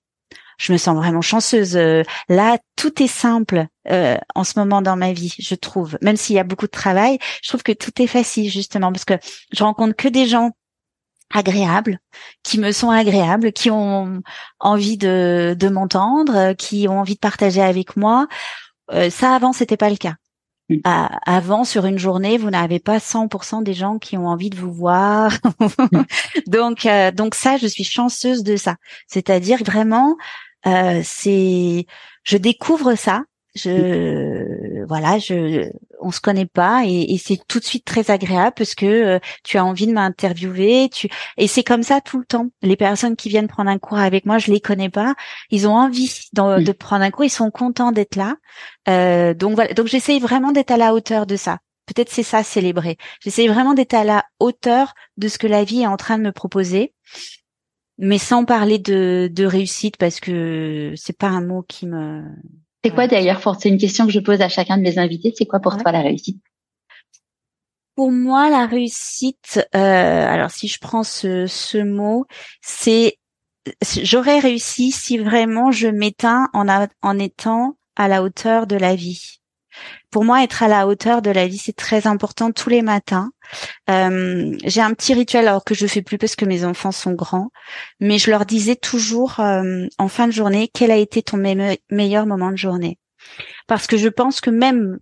je me sens vraiment chanceuse. Euh, là, tout est simple euh, en ce moment dans ma vie, je trouve. Même s'il y a beaucoup de travail, je trouve que tout est facile justement parce que je rencontre que des gens agréables, qui me sont agréables, qui ont envie de, de m'entendre, qui ont envie de partager avec moi. Euh, ça avant, c'était pas le cas. Mm. avant, sur une journée, vous n'avez pas 100% des gens qui ont envie de vous voir. donc, donc ça, je suis chanceuse de ça. C'est-à-dire vraiment, euh, c'est, je découvre ça. Je, voilà, je, on se connaît pas et, et c'est tout de suite très agréable parce que euh, tu as envie de m'interviewer. Tu et c'est comme ça tout le temps. Les personnes qui viennent prendre un cours avec moi, je les connais pas. Ils ont envie de, de prendre un cours. Ils sont contents d'être là. Euh, donc voilà. Donc j'essaye vraiment d'être à la hauteur de ça peut-être c'est ça célébrer. J'essaie vraiment d'être à la hauteur de ce que la vie est en train de me proposer, mais sans parler de, de réussite parce que c'est pas un mot qui me. C'est quoi d'ailleurs C'est une question que je pose à chacun de mes invités. C'est quoi pour toi la réussite? Pour moi, la réussite, euh, alors si je prends ce, ce mot, c'est j'aurais réussi si vraiment je m'éteins en, en étant à la hauteur de la vie. Pour moi, être à la hauteur de la vie, c'est très important tous les matins. Euh, j'ai un petit rituel alors que je fais plus parce que mes enfants sont grands, mais je leur disais toujours euh, en fin de journée quel a été ton meilleur moment de journée? Parce que je pense que même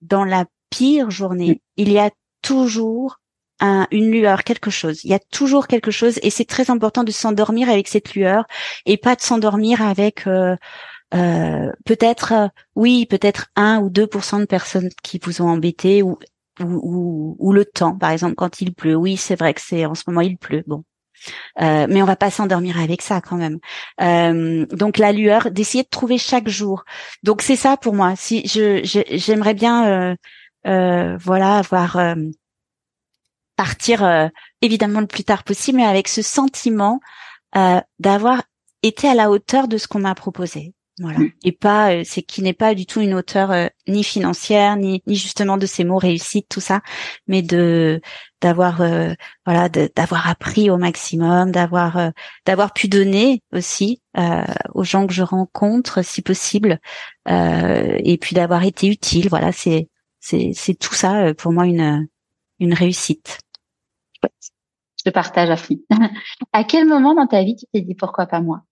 dans la pire journée, il y a toujours un, une lueur, quelque chose. Il y a toujours quelque chose et c'est très important de s'endormir avec cette lueur et pas de s'endormir avec euh, euh, peut-être, euh, oui, peut-être un ou deux pour cent de personnes qui vous ont embêté ou, ou, ou, le temps, par exemple, quand il pleut. Oui, c'est vrai que c'est en ce moment il pleut. Bon, euh, mais on va pas s'endormir avec ça quand même. Euh, donc la lueur, d'essayer de trouver chaque jour. Donc c'est ça pour moi. Si je j'aimerais bien, euh, voilà, avoir partir évidemment le plus tard possible, mais avec ce sentiment d'avoir été à la hauteur de ce qu'on m'a proposé. Voilà. Mm. Et pas, euh, c'est qui n'est pas du tout une auteur euh, ni financière, ni, ni justement de ces mots réussite, tout ça, mais de d'avoir euh, voilà d'avoir appris au maximum, d'avoir d'avoir pu donner aussi aux gens que je rencontre si possible, et puis d'avoir été utile. Voilà, c'est c'est c'est tout ça pour moi une une réussite. Je partage à fond. à quel moment dans ta vie tu t'es dit pourquoi pas moi?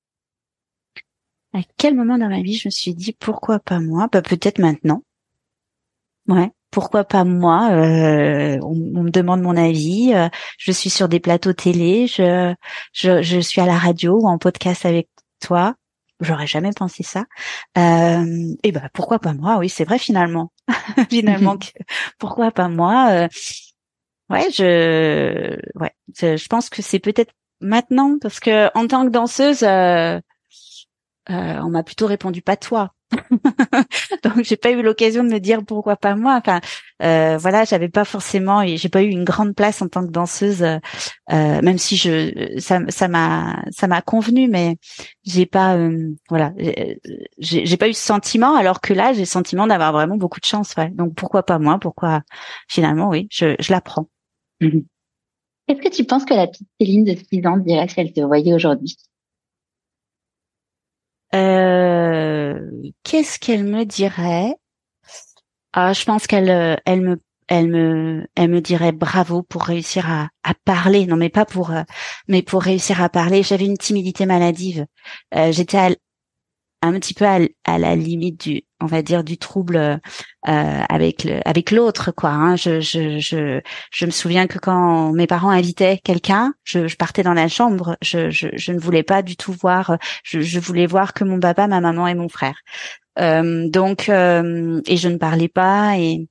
À quel moment dans ma vie je me suis dit pourquoi pas moi? Bah peut-être maintenant. Ouais, pourquoi pas moi? Euh, on, me demande mon avis. Euh, je suis sur des plateaux télé, je, je, suis à la radio ou en podcast avec toi. J'aurais jamais pensé ça. Euh, et ben pourquoi pas moi? Oui, c'est vrai finalement. finalement, pourquoi pas moi? Euh, Ouais, je, ouais, je, pense que c'est peut-être maintenant parce que en tant que danseuse, euh, on m'a plutôt répondu pas toi. Donc j'ai pas eu l'occasion de me dire pourquoi pas moi. Enfin euh, voilà, j'avais pas forcément et j'ai pas eu une grande place en tant que danseuse, euh, même si je ça m'a ça m'a convenu, mais j'ai pas euh, voilà j'ai pas eu ce sentiment alors que là j'ai le sentiment d'avoir vraiment beaucoup de chance. Donc pourquoi pas moi? Pourquoi finalement oui, je je l'apprends. Est-ce que tu penses que la petite Céline de 6 ans dirait si elle te voyait aujourd'hui? Euh, qu'est-ce qu'elle me dirait? Ah, Je pense qu'elle euh, elle me elle me elle me dirait bravo pour réussir à, parler. Non mais pas pour euh, mais pour réussir à parler. J'avais une timidité maladive. J'étais un petit peu à, la limite du, on va dire, du trouble euh, avec le, avec l'autre, quoi. Hein. Je, je, je, je me souviens que quand mes parents invitaient quelqu'un, je, je partais dans la chambre. Je, je, je ne voulais pas du tout voir. Je, je voulais voir que mon papa, ma maman et mon frère. Euh, donc, euh, et je ne parlais pas et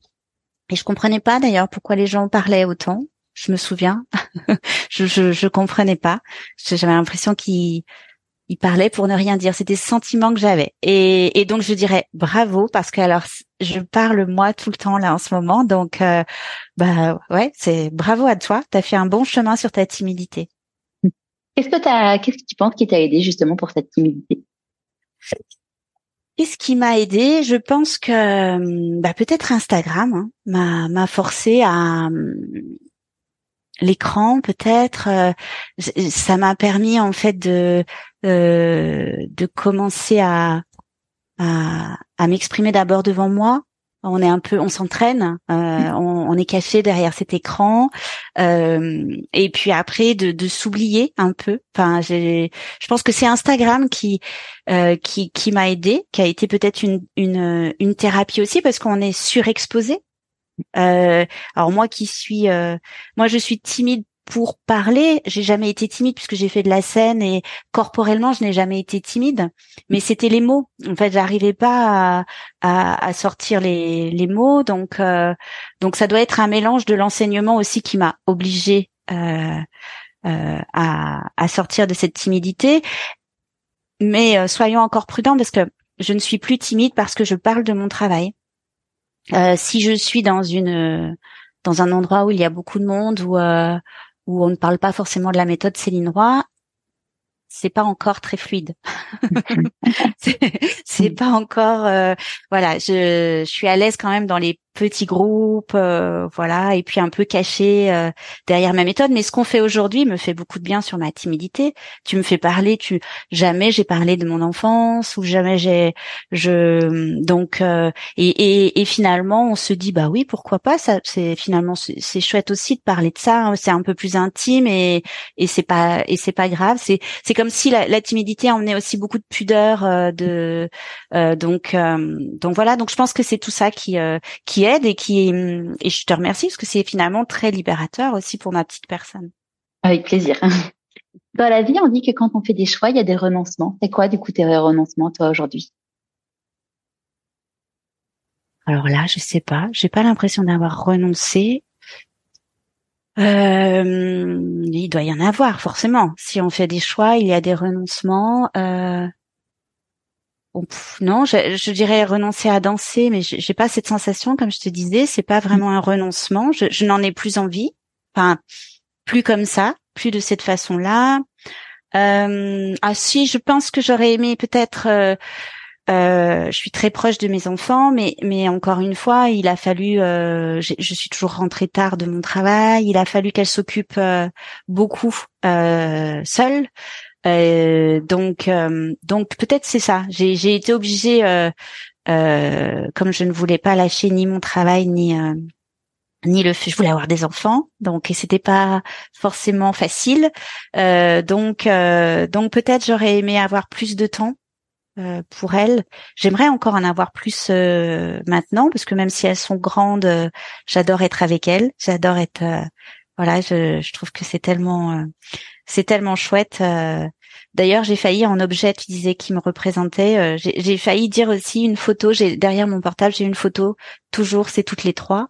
et je comprenais pas d'ailleurs pourquoi les gens parlaient autant. Je me souviens, je, je, je comprenais pas. J'avais l'impression qu'ils il parlait pour ne rien dire. C'était ce sentiment que j'avais. Et, donc je dirais bravo parce que alors je parle moi tout le temps là en ce moment. Donc euh, bah ouais, c'est bravo à toi. Tu as fait un bon chemin sur ta timidité. Qu'est-ce que t'as qu'est-ce que tu penses qui t'a aidé justement pour cette timidité? Qu'est-ce qui m'a aidé? Je pense que bah, peut-être Instagram hein, m'a m'a forcé à l'écran peut-être euh, ça m'a permis en fait de de commencer à à, à m'exprimer d'abord devant moi. On est un peu on s'entraîne euh, on, on, est caché derrière cet écran. Et puis après de, de s'oublier un peu. Enfin je pense que c'est Instagram qui qui qui m'a aidé qui a été peut-être une une une thérapie aussi parce qu'on est surexposé. Euh, alors moi qui suis, euh, moi je suis timide pour parler. J'ai jamais été timide puisque j'ai fait de la scène et corporellement je n'ai jamais été timide. Mais c'était les mots. En fait, j'arrivais pas à, à, sortir les, les mots. Donc euh, donc ça doit être un mélange de l'enseignement aussi qui m'a obligée euh, euh, à, à sortir de cette timidité. Mais soyons encore prudents parce que je ne suis plus timide parce que je parle de mon travail. Euh, si je suis dans une dans un endroit où il y a beaucoup de monde où euh, où on ne parle pas forcément de la méthode Céline Roy, c'est pas encore très fluide. c'est pas encore euh, voilà, je, je suis à l'aise quand même dans les petits groupes, euh, voilà, et puis un peu caché euh, derrière ma méthode. Mais ce qu'on fait aujourd'hui me fait beaucoup de bien sur ma timidité. Tu me fais parler, tu jamais j'ai parlé de mon enfance ou jamais j'ai je donc et, et, et finalement on se dit bah oui pourquoi pas ça c'est finalement c'est chouette aussi de parler de ça. Hein. c'est un peu plus intime et et c'est pas et c'est pas grave. C'est c'est comme si la, la timidité emmenait aussi beaucoup de pudeur de donc donc voilà donc je pense que c'est tout ça qui qui aide et qui et je te remercie parce que c'est finalement très libérateur aussi pour ma petite personne. Avec plaisir. Dans la vie, on dit que quand on fait des choix, il y a des renoncements. C'est quoi du coup tes renoncements toi aujourd'hui? Alors là, je sais pas. J'ai pas l'impression d'avoir renoncé. Euh, il doit y en avoir forcément. Si on fait des choix, il y a des renoncements. Euh, non, je, dirais renoncer à danser, mais j'ai pas cette sensation, comme je te disais, c'est pas vraiment un renoncement. Je, n'en ai plus envie, enfin plus comme ça, plus de cette façon-là. Euh, ah si, je pense que j'aurais aimé peut-être. Euh, euh, je suis très proche de mes enfants, mais mais encore une fois, il a fallu. Euh, je suis toujours rentrée tard de mon travail. Il a fallu qu'elle s'occupe beaucoup seule. Euh, donc, euh, donc peut-être c'est ça. J'ai, été obligée, euh, euh, comme je ne voulais pas lâcher ni mon travail ni ni le je voulais avoir des enfants. Donc et c'était pas forcément facile. Donc donc peut-être j'aurais aimé avoir plus de temps pour elles. J'aimerais encore en avoir plus maintenant parce que même si elles sont grandes j'adore être avec elles. J'adore être voilà je, je trouve que c'est tellement c'est tellement chouette. Euh. D'ailleurs, j'ai failli en objet, tu disais, qui me représentait. Euh, j'ai failli dire aussi une photo. J'ai derrière mon portable, j'ai une photo. Toujours, c'est toutes les trois.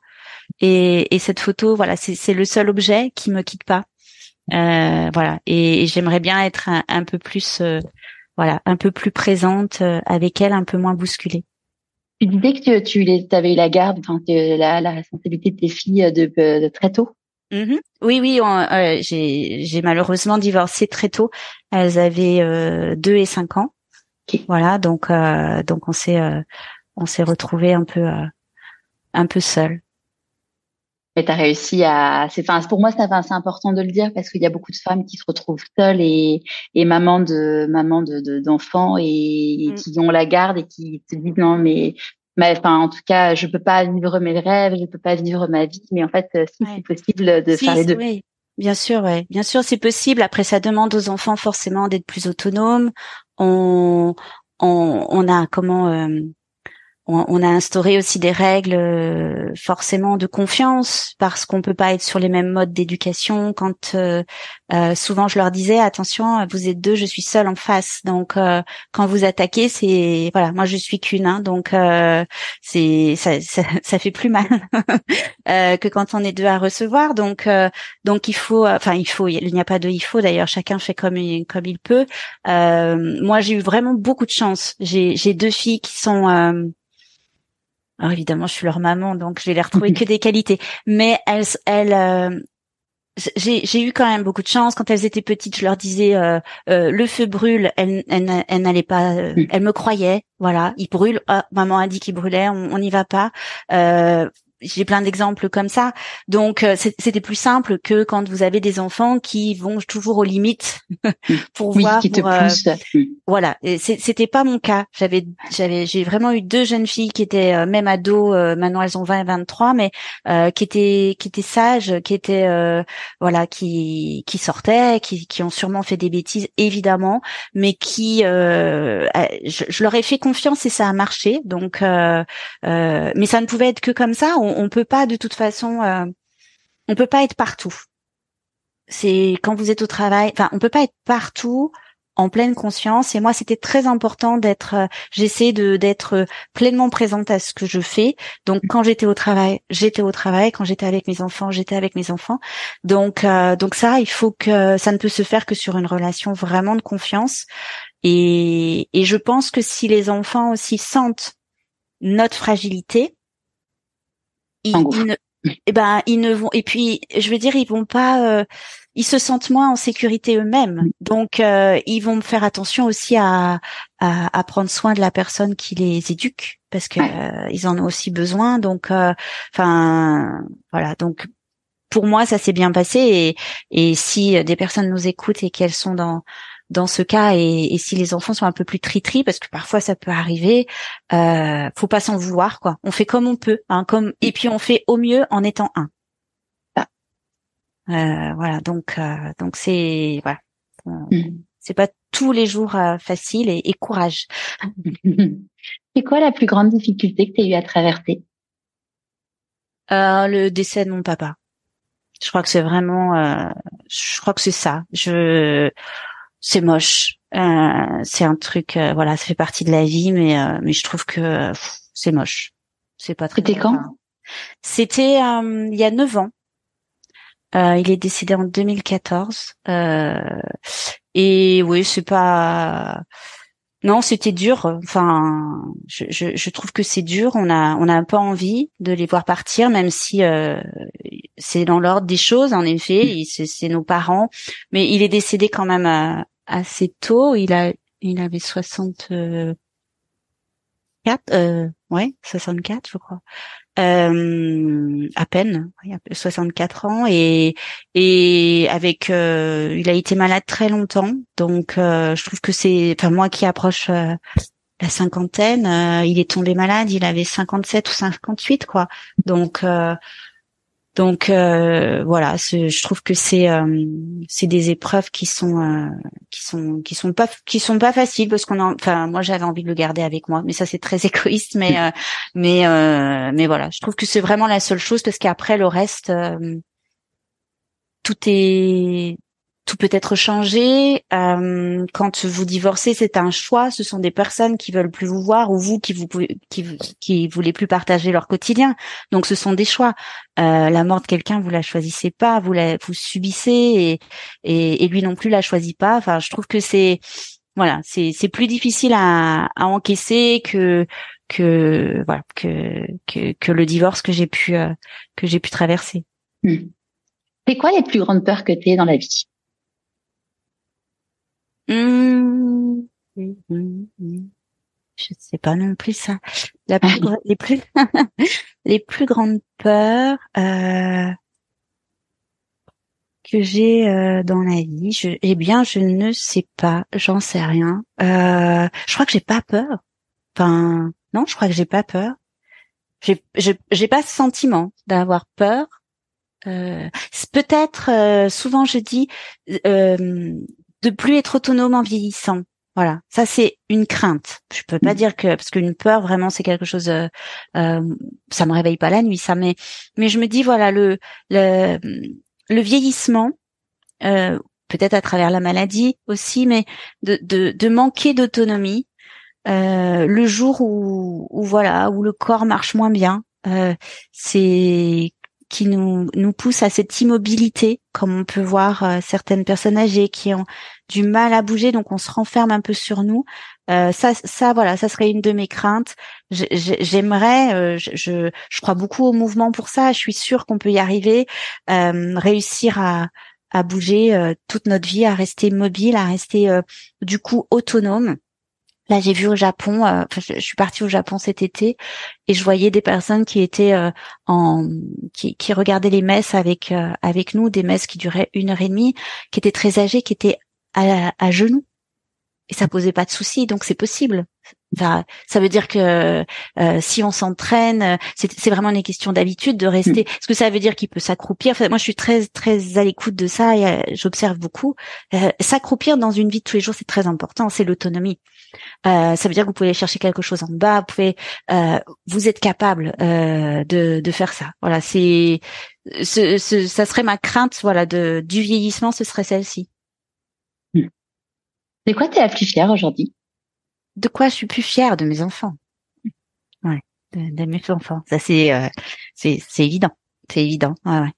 Et, et cette photo, voilà, c'est le seul objet qui me quitte pas. Euh, voilà. Et, j'aimerais bien être un, peu plus, voilà, un peu plus présente avec elle, un peu moins bousculée. Tu disais que tu, tu avais eu la garde, enfin, la, la responsabilité de tes filles de, de très tôt. Mm-hmm. Oui, oui, euh, j'ai malheureusement divorcé très tôt. Elles avaient euh, deux et cinq ans. Voilà, donc euh, donc on s'est on s'est retrouvé un peu un peu seul. Mais tu as réussi à. C'est enfin pour moi c'est important de le dire parce qu'il y a beaucoup de femmes qui se retrouvent seules et et maman de maman de d'enfants et, mm. qui ont la garde et qui se disent non mais mais enfin en tout cas je peux pas vivre mes rêves je peux pas vivre ma vie mais en fait euh, si c'est possible de faire les deux oui. bien sûr ouais bien sûr c'est possible après ça demande aux enfants forcément d'être plus autonomes on on, on a comment euh, on, a instauré aussi des règles euh, forcément de confiance parce qu'on peut pas être sur les mêmes modes d'éducation. Quand euh, euh, souvent je leur disais attention, vous êtes deux, je suis seule en face. Donc quand vous attaquez, c'est voilà, moi je suis qu'une, hein, donc c'est ça, ça, fait plus mal que quand on est deux à recevoir. Donc donc il faut, enfin il faut, il n'y a pas de il faut d'ailleurs, chacun fait comme il, comme il peut. moi j'ai eu vraiment beaucoup de chance. J'ai j'ai deux filles qui sont alors évidemment, je suis leur maman, donc je vais les retrouver que des qualités. Mais elles, elles, euh, j'ai eu quand même beaucoup de chance. Quand elles étaient petites, je leur disais euh, euh, le feu brûle. Elles, elles, elles n'allaient pas. elles me croyaient. Voilà, il brûle. Ah, maman a dit qu'il brûlait. On n'y va pas j'ai plein d'exemples comme ça. Donc euh, c'était plus simple que quand vous avez des enfants qui vont toujours aux limites pour voir. Qui te pour, euh, voilà, c'était pas mon cas. J'avais j'avais j'ai vraiment eu deux jeunes filles qui étaient euh, même ados. maintenant elles ont 20 et 23, mais qui étaient qui étaient sages, qui étaient voilà qui qui sortaient, qui qui ont sûrement fait des bêtises évidemment, mais qui je, je, leur ai fait confiance et ça a marché. Donc mais ça ne pouvait être que comme ça. On, on, peut pas de toute façon, euh, on peut pas être partout. C'est quand vous êtes au travail, enfin, on peut pas être partout en pleine conscience. Et moi, c'était très important d'être. Euh, j'essaie de d'être pleinement présente à ce que je fais. Donc, quand j'étais au travail, j'étais au travail. Quand j'étais avec mes enfants, j'étais avec mes enfants. Donc, euh, donc ça, il faut que ça ne peut se faire que sur une relation vraiment de confiance. Et, et je pense que si les enfants aussi sentent notre fragilité, ils, ne, eh ben ils ne vont et puis je veux dire ils vont pas euh, ils se sentent moins en sécurité eux-mêmes. Donc euh, ils vont faire attention aussi à, à, à prendre soin de la personne qui les éduque parce que euh, ils en ont aussi besoin. Donc enfin voilà. Donc pour moi ça s'est bien passé. Et, et si des personnes nous écoutent et qu'elles sont dans dans ce cas et, si les enfants sont un peu plus tri-tri parce que parfois ça peut arriver euh, faut pas s'en vouloir quoi. On fait comme on peut hein, comme et puis on fait au mieux en étant un. Euh, voilà donc euh, donc c'est voilà. Mm. c'est pas tous les jours euh, facile et, et courage. C'est quoi la plus grande difficulté que tu as eu à traverser? Euh, le décès de mon papa. Je crois que c'est vraiment je crois que c'est ça. Je c'est moche. Euh, c'est un truc, euh, voilà, ça fait partie de la vie, mais euh, mais je trouve que c'est moche. C'est pas très. C'était quand C'était il y a neuf ans. il est décédé en 2014. et oui, c'est pas. Non, c'était dur. Enfin, je, je, je, trouve que c'est dur. On a, on a un peu envie de les voir partir, même si c'est dans l'ordre des choses. En effet, c'est nos parents, mais il est décédé quand même assez tôt. Il a, il avait 64, euh, ouais, 64, je crois. Euh, à peine, 64 ans et et avec, euh, il a été malade très longtemps, donc euh, je trouve que c'est, enfin moi qui approche euh, la cinquantaine, il est tombé malade, il avait 57 ou 58 quoi, donc donc euh, voilà, je trouve que c'est euh, c'est des épreuves qui sont euh, qui sont qui sont pas qui sont pas faciles parce qu'on enfin moi j'avais envie de le garder avec moi, mais ça c'est très égoïste, mais mais mais voilà, je trouve que c'est vraiment la seule chose parce qu'après le reste tout est tout peut être changé. Euh, quand vous divorcez, c'est un choix. Ce sont des personnes qui veulent plus vous voir ou vous qui vous qui, qui voulez plus partager leur quotidien. Donc ce sont des choix. Euh, la mort de quelqu'un, vous la choisissez pas, vous la vous subissez et, et, lui non plus la choisit pas. Enfin, je trouve que c'est voilà, c'est c'est plus difficile à, à encaisser que que voilà que que, que le divorce que j'ai pu euh, que j'ai pu traverser. Hmm. C'est quoi les plus grandes peurs que tu es dans la vie? Mmh. Je sais pas non plus ça. Les plus les plus grandes peurs euh, que j'ai euh, dans la vie, eh bien, je ne sais pas, j'en sais rien. Euh, je crois que j'ai pas peur. Enfin, non, je crois que j'ai pas peur. J'ai, j'ai pas ce sentiment d'avoir peur. Peut-être, souvent je dis, de plus être autonome en vieillissant. Voilà, ça c'est une crainte. Je peux pas mm. dire que parce qu'une peur vraiment c'est quelque chose. Euh, euh, ça me réveille pas la nuit, ça. Mais mais je me dis voilà le le, le vieillissement, euh, peut-être à travers la maladie aussi, mais de de, de manquer d'autonomie. Euh, le jour où, où voilà où le corps marche moins bien, euh, c'est qui nous nous pousse à cette immobilité, comme on peut voir euh, certaines personnes âgées qui ont du mal à bouger, donc on se renferme un peu sur nous. Euh, ça, ça, voilà, ça serait une de mes craintes. J'aimerais, euh, je, je, crois beaucoup au mouvement pour ça. Je suis sûre qu'on peut y arriver, réussir à, à bouger toute notre vie, à rester mobile, à rester du coup autonome. Là, j'ai vu au Japon, euh, je, suis partie au Japon cet été et je voyais des personnes qui étaient euh, en, qui, qui, regardaient les messes avec euh, avec nous, des messes qui duraient une heure et demie, qui étaient très âgées, qui étaient à, à genoux et ça posait pas de soucis, donc c'est possible. Ça, ça veut dire que si on s'entraîne, c'est vraiment une question d'habitude de rester. Mm. Est-ce que ça veut dire qu'il peut s'accroupir? Enfin, Moi, je suis très très à l'écoute de ça et j'observe beaucoup. s'accroupir dans une vie de tous les jours, c'est très important. C'est l'autonomie. Euh, ça veut dire que vous pouvez aller chercher quelque chose en bas. Vous pouvez, euh, vous êtes capable euh, de, de faire ça. Voilà, c'est, ce, ce, ça serait ma crainte, voilà, de du vieillissement, ce serait celle-ci. Hmm. De quoi tu es la plus fière aujourd'hui? De quoi je suis plus fière de mes enfants. Ouais, de, mes enfants. Ça c'est, c'est, c'est évident. C'est évident. Ouais, ouais.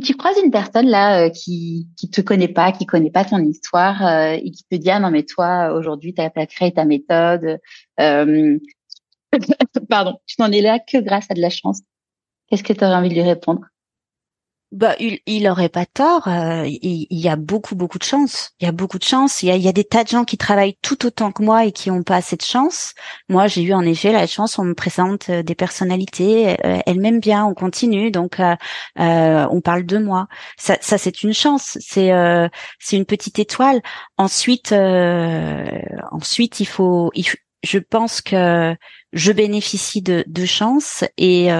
Tu croises une personne là euh, qui qui te connaît pas, qui connaît pas ton histoire euh, et qui te dit ah non mais toi aujourd'hui tu as, créé ta méthode, euh, pardon, tu n'en es là que grâce à de la chance. Qu'est-ce que tu envie de lui répondre? Bah, il, il aurait pas tort. Euh, il, y a beaucoup, beaucoup de chance. Il y a beaucoup de chance. Il y a, il y a des tas de gens qui travaillent tout autant que moi et qui n'ont pas assez de chance. Moi, j'ai eu en effet la chance. On me présente euh, des personnalités. Euh, elles m'aiment bien. On continue. Donc, euh, on parle de moi. Ça, ça c'est une chance. C'est, c'est une petite étoile. Ensuite, ensuite, il faut, il, je pense que je bénéficie de, de chance et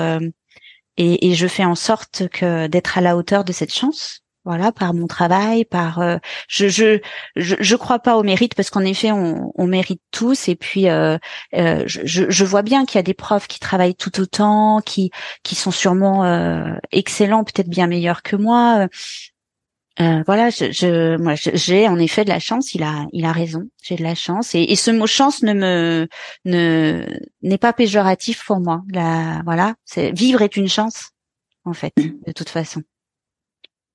et, et, je fais en sorte que d'être à la hauteur de cette chance voilà par mon travail par euh, je, je, je je crois pas au mérite parce qu'en effet on, on mérite tous. Et puis euh, euh, je, je vois bien qu'il y a des profs qui travaillent tout autant qui qui sont sûrement euh, excellents peut-être bien meilleurs que moi euh, voilà, je, je moi j'ai en effet de la chance. Il a, il a raison. J'ai de la chance et, et, ce mot chance ne me ne n'est pas péjoratif pour moi. La, voilà, c'est vivre est une chance en fait, de toute façon.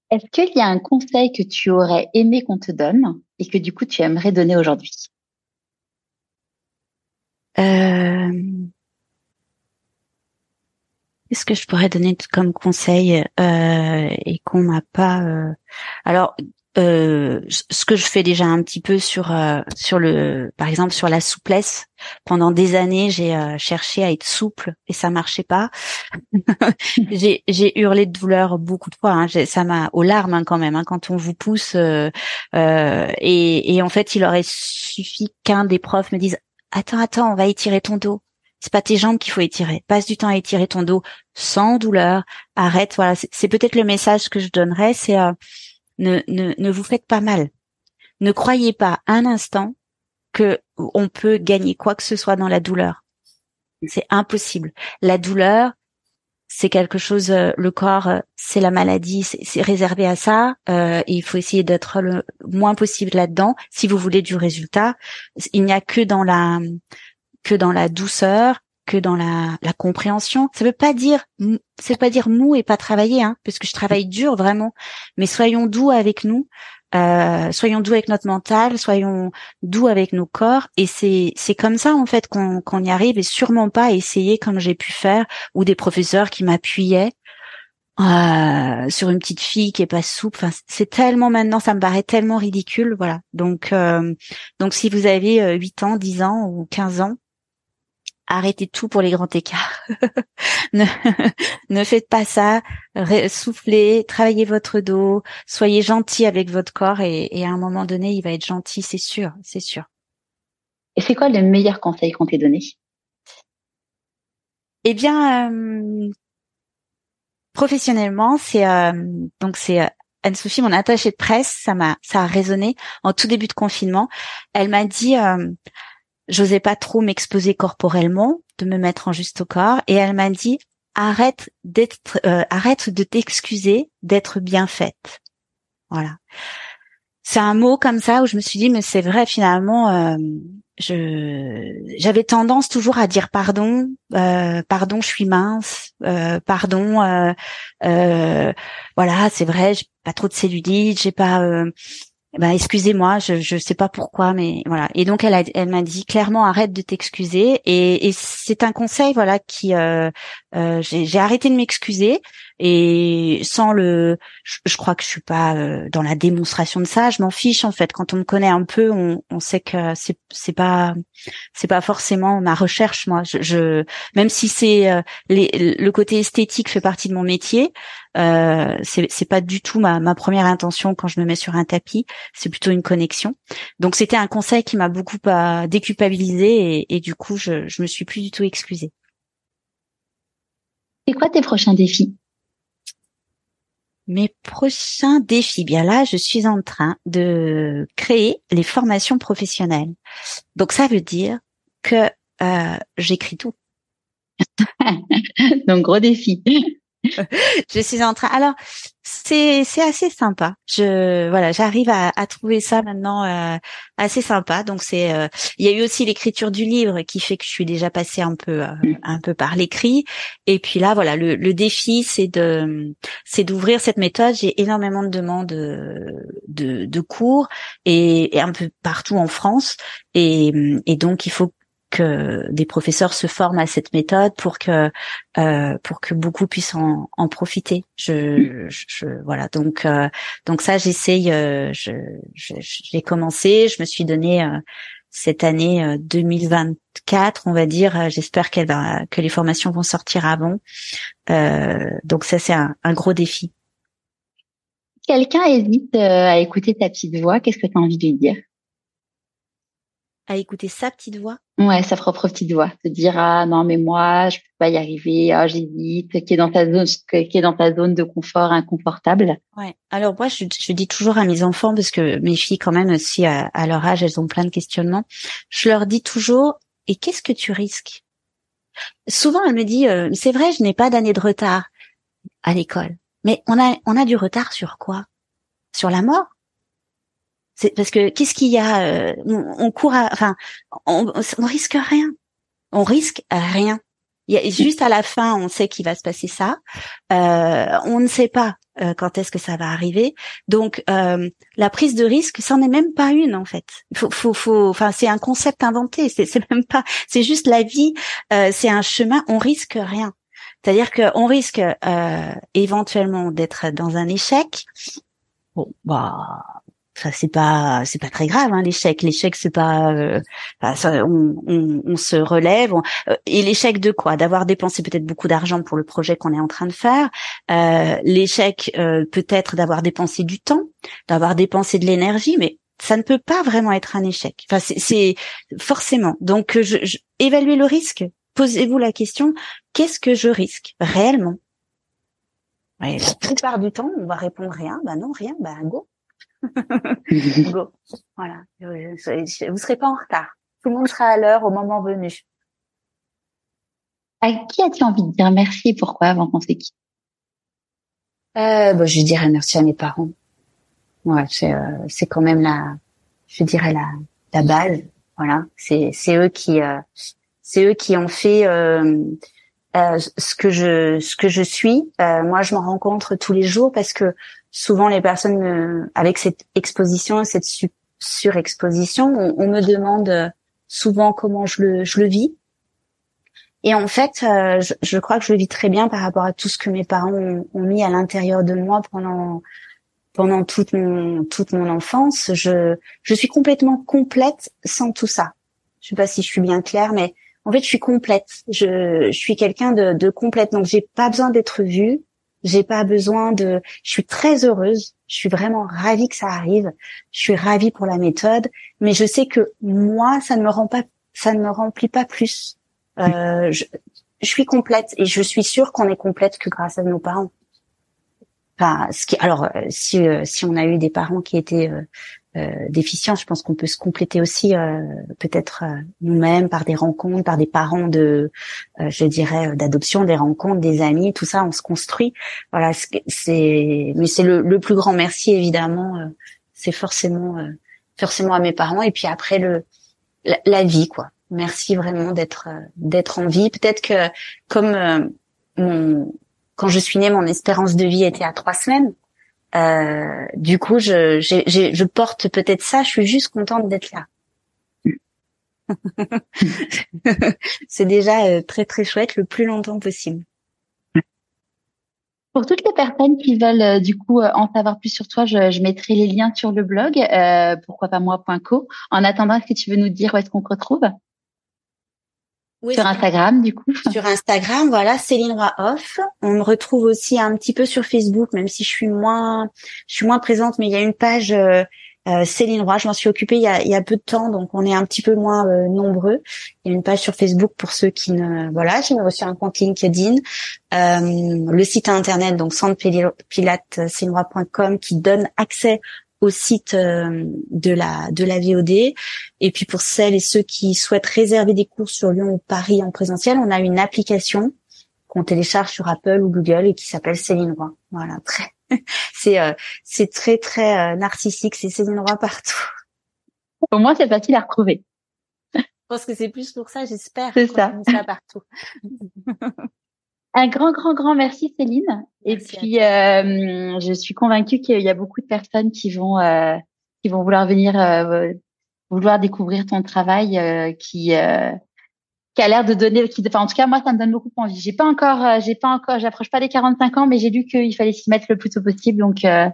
Est-ce qu'il y a un conseil que tu aurais aimé qu'on te donne et que du coup tu aimerais donner aujourd'hui? Euh... Qu'est-ce que je pourrais donner comme conseil euh, et qu'on m'a pas euh... Alors, euh, ce que je fais déjà un petit peu sur euh, sur le, par exemple sur la souplesse. Pendant des années, j'ai euh, cherché à être souple et ça marchait pas. j'ai j'ai hurlé de douleur beaucoup de fois. Hein. Ça m'a aux larmes hein, quand même hein, quand on vous pousse. Euh, et, et en fait, il aurait suffi qu'un des profs me dise attends attends, on va étirer ton dos c'est pas tes jambes qu'il faut étirer. Passe du temps à étirer ton dos sans douleur. Arrête. Voilà, c'est peut-être le message que je donnerais. C'est euh, ne, ne, ne vous faites pas mal. Ne croyez pas un instant que on peut gagner quoi que ce soit dans la douleur. C'est impossible. La douleur, c'est quelque chose. Euh, le corps, euh, c'est la maladie, c'est réservé à ça. et il faut essayer d'être le moins possible là-dedans. Si vous voulez du résultat, il n'y a que dans la que dans la douceur, que dans la, la compréhension. Ça veut pas dire, c'est pas dire mou et pas travailler, hein, parce que je travaille dur vraiment. Mais soyons doux avec nous, euh, soyons doux avec notre mental, soyons doux avec nos corps. Et c'est c'est comme ça en fait qu'on qu'on y arrive et sûrement pas essayer comme j'ai pu faire ou des professeurs qui m'appuyaient. Euh, sur une petite fille qui est pas souple. Enfin, c'est tellement maintenant, ça me paraît tellement ridicule, voilà. Donc, euh, donc si vous avez 8 ans, 10 ans ou 15 ans, arrêtez tout pour les grands écarts. ne, ne faites pas ça. soufflez, travaillez votre dos, soyez gentil avec votre corps et, et, à un moment donné, il va être gentil, c'est sûr, c'est sûr. Et c'est quoi le meilleur conseil qu'on t'ait donné? Eh bien, euh, professionnellement, c'est euh, donc c'est euh, Anne-Sophie, mon attachée de presse, ça m'a ça a résonné en tout début de confinement. Elle m'a dit j'osais pas trop m'exposer corporellement, de me mettre en juste au corps, et elle m'a dit arrête d'être, euh, arrête de t'excuser d'être bien faite. Voilà. C'est un mot comme ça où je me suis dit mais c'est vrai finalement. Euh, je j'avais tendance toujours à dire pardon, euh, pardon, je suis mince, pardon, voilà, c'est vrai, j'ai pas trop de cellulite, j'ai pas, bah excusez-moi, je je sais pas pourquoi, mais voilà. Et donc elle elle m'a dit clairement arrête de t'excuser. Et, et c'est un conseil voilà qui euh, euh, j'ai arrêté de m'excuser et sans le, je, crois que je suis pas euh, dans la démonstration de ça. Je m'en fiche en fait. Quand on me connaît un peu, on, on sait que c'est c'est pas c'est pas forcément ma recherche moi. Je, je même si c'est euh, le côté esthétique fait partie de mon métier, euh, c'est pas du tout ma ma première intention quand je me mets sur un tapis. C'est plutôt une connexion. Donc c'était un conseil qui m'a beaucoup euh, déculpabilisé et, et du coup je je me suis plus du tout excusée. C'est quoi tes prochains défis? Mes prochains défis, bien là, je suis en train de créer les formations professionnelles. Donc ça veut dire que euh, j'écris tout. Donc gros défi. je suis en train. Alors, c'est c'est assez sympa. Je voilà, j'arrive à, à, trouver ça maintenant euh, assez sympa. Donc c'est euh, il y a eu aussi l'écriture du livre qui fait que je suis déjà passée un peu euh, un peu par l'écrit. Et puis là voilà, le, le défi c'est de c'est d'ouvrir cette méthode. J'ai énormément de demandes de, de cours et, et, un peu partout en France. Et, et donc il faut que des professeurs se forment à cette méthode pour que euh, pour que beaucoup puissent en, en profiter. Je, je, voilà donc donc ça j'essaye. je j'ai commencé. Je me suis donné cette année 2024, on va dire. J'espère qu'elle va que les formations vont sortir avant. donc ça c'est un, un gros défi quelqu'un hésite euh, à écouter ta petite voix, qu'est-ce que tu as envie de lui dire? À écouter sa petite voix? Ouais, sa propre petite voix. Se dire ah non mais moi je peux pas y arriver, ah j'hésite, qui est dans ta zone, qui est dans ta zone de confort inconfortable. Ouais. Alors moi je, je dis toujours à mes enfants parce que mes filles quand même aussi à, leur âge elles ont plein de questionnements. Je leur dis toujours et qu'est-ce que tu risques? Souvent elle me dit euh, c'est vrai je n'ai pas d'année de retard à l'école. Mais on a, on a du retard sur quoi? Sur la mort? C'est parce que qu'est-ce qu'il y a euh, on, court, à, enfin, on, on risque rien. On risque rien. Il y a, juste à la fin, on sait qu'il va se passer ça. Euh, on ne sait pas euh, quand est-ce que ça va arriver. Donc, euh, la prise de risque, c'en est même pas une en fait. Faut, faut, faut. Enfin, c'est un concept inventé. C'est même pas. C'est juste la vie. Euh, c'est un chemin. On risque rien. C'est-à-dire qu'on risque euh, éventuellement d'être dans un échec. Bon, bah, ça c'est pas c'est pas très grave hein, l'échec. L'échec c'est pas, euh, on, on, on, se relève. Euh, et l'échec de quoi? D'avoir dépensé peut-être beaucoup d'argent pour le projet qu'on est en train de faire. Euh, l'échec euh, peut-être d'avoir dépensé du temps, d'avoir dépensé de l'énergie, mais ça ne peut pas vraiment être un échec. Enfin, c'est forcément. Donc, je, je, évaluer le risque, posez-vous la question, qu'est-ce que je risque réellement? La plupart du temps, on va répondre rien. Bah non, rien. Bah go. go. Voilà. Vous serez pas en retard. Tout le monde sera à l'heure au moment venu. À qui as-tu envie de dire merci et pourquoi avant qu'on se quitte euh, bah, Je dirais merci à mes parents. Ouais, c'est euh, c'est quand même la, je dirais la, la base. Voilà, c'est c'est eux qui euh, c'est eux qui ont fait euh, euh, ce que je ce que je suis. Euh, moi, je m'en rencontre tous les jours parce que souvent les personnes avec cette exposition, cette surexposition, on, me demande souvent comment je le je le vis. Et en fait, je, je, crois que je le vis très bien par rapport à tout ce que mes parents ont, ont mis à l'intérieur de moi pendant pendant toute mon toute mon enfance. Je je suis complètement complète sans tout ça. Je sais pas si je suis bien claire, mais en fait, je suis complète. Je, je suis quelqu'un de, de complète. Donc, j'ai pas besoin d'être vue. J'ai pas besoin de. Je suis très heureuse. Je suis vraiment ravie que ça arrive. Je suis ravie pour la méthode, mais je sais que moi, ça ne me rend pas, ça ne me remplit pas plus. Euh, je, je suis complète et je suis sûre qu'on est complète que grâce à nos parents. Enfin, ce qui, alors, euh, si euh, si on a eu des parents qui étaient euh, euh, déficience, je pense qu'on peut se compléter aussi euh, peut-être euh, nous-mêmes par des rencontres, par des parents de, je dirais, d'adoption, des rencontres, des amis, tout ça, on se construit. Voilà, c'est, mais c'est le, le, plus grand merci évidemment, c'est forcément, forcément à mes parents et puis après le, la, vie quoi. Merci vraiment d'être, d'être en vie. Peut-être que comme mon, quand je suis née, mon espérance de vie était à trois semaines. Euh, du coup, je, je porte peut-être ça. Je suis juste contente d'être là. c'est déjà euh, très très chouette, le plus longtemps possible. Pour toutes les personnes qui veulent euh, du coup en savoir plus sur toi, je, je mettrai les liens sur le blog euh, pourquoi pas moi.co. En attendant, est-ce que tu veux nous dire où est-ce qu'on te retrouve? Sur Instagram, du coup. Sur Instagram, voilà, Céline Roy Off. On me retrouve aussi un petit peu sur Facebook, même si je suis moins, je suis moins présente, mais il y a une page euh, euh Céline Roy. Je m'en suis occupée il y, a, il y a peu de temps, donc on est un petit peu moins euh, nombreux. Il y a une page sur Facebook pour ceux qui ne, voilà, j'ai reçu un compte LinkedIn, euh, le site internet donc centre qui donne accès au site euh, de la de la VOD. Et puis pour celles et ceux qui souhaitent réserver des cours sur Lyon ou Paris en présentiel, on a une application qu'on télécharge sur Apple ou Google et qui s'appelle Céline Roy. Voilà, très c'est euh, c'est très très euh, narcissique, c'est Céline Roy partout. Au moins c'est facile à retrouver. Je pense que c'est plus pour ça, j'espère. C'est ça. ça partout. Un grand, grand, grand merci Céline. et puis, euh, je suis convaincue qu'il y a beaucoup de personnes qui vont, euh, qui vont vouloir venir, euh, vouloir découvrir ton travail, qui, qui a l'air de donner, qui, enfin, en tout cas, moi, ça me donne beaucoup envie. J'ai pas encore, euh, j'ai pas encore, j'approche pas des 45 ans, mais j'ai lu qu'il fallait s'y mettre le plus tôt possible. Donc, euh...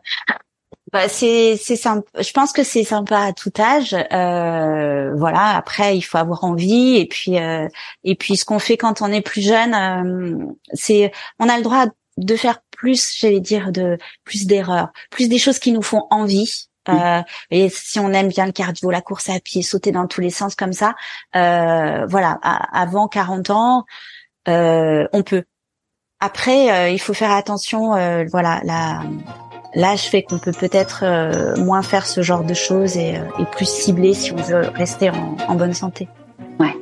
bah, c'est, c'est sympa. Je pense que c'est sympa à tout âge. Euh, voilà. Après, il faut avoir envie. Et puis, euh, et puis, ce qu'on fait quand on est plus jeune, euh, c'est, on a le droit de faire plus, j'allais dire, de plus d'erreurs, plus des choses qui nous font envie. Euh, et si on aime bien le cardio, la course à pied, sauter dans tous les sens comme ça, euh, voilà, avant 40 ans, euh, on peut. Après, euh, il faut faire attention. Euh, voilà, l'âge fait qu'on peut peut-être euh, moins faire ce genre de choses et, et, plus cibler si on veut rester en, en bonne santé. Ouais.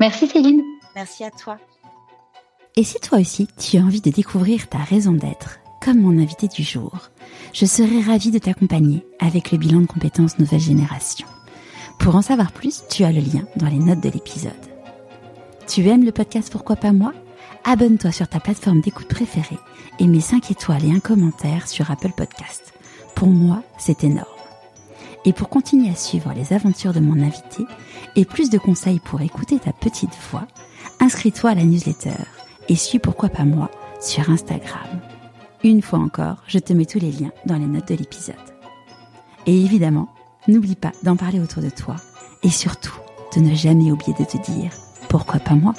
Merci Céline. Merci à toi. Et si toi aussi tu as envie de découvrir ta raison d'être, comme mon invité du jour, je serai ravie de t'accompagner avec le bilan de compétences nouvelle génération. Pour en savoir plus, tu as le lien dans les notes de l'épisode. Tu aimes le podcast Pourquoi pas moi? Abonne-toi sur ta plateforme d'écoute préférée et mets 5 étoiles et un commentaire sur Apple Podcast. Pour moi, c'est énorme. Et pour continuer à suivre les aventures de mon invité et plus de conseils pour écouter ta petite voix, inscris-toi à la newsletter et suis Pourquoi pas moi sur Instagram. Une fois encore, je te mets tous les liens dans les notes de l'épisode. Et évidemment, n'oublie pas d'en parler autour de toi et surtout de ne jamais oublier de te dire pourquoi pas moi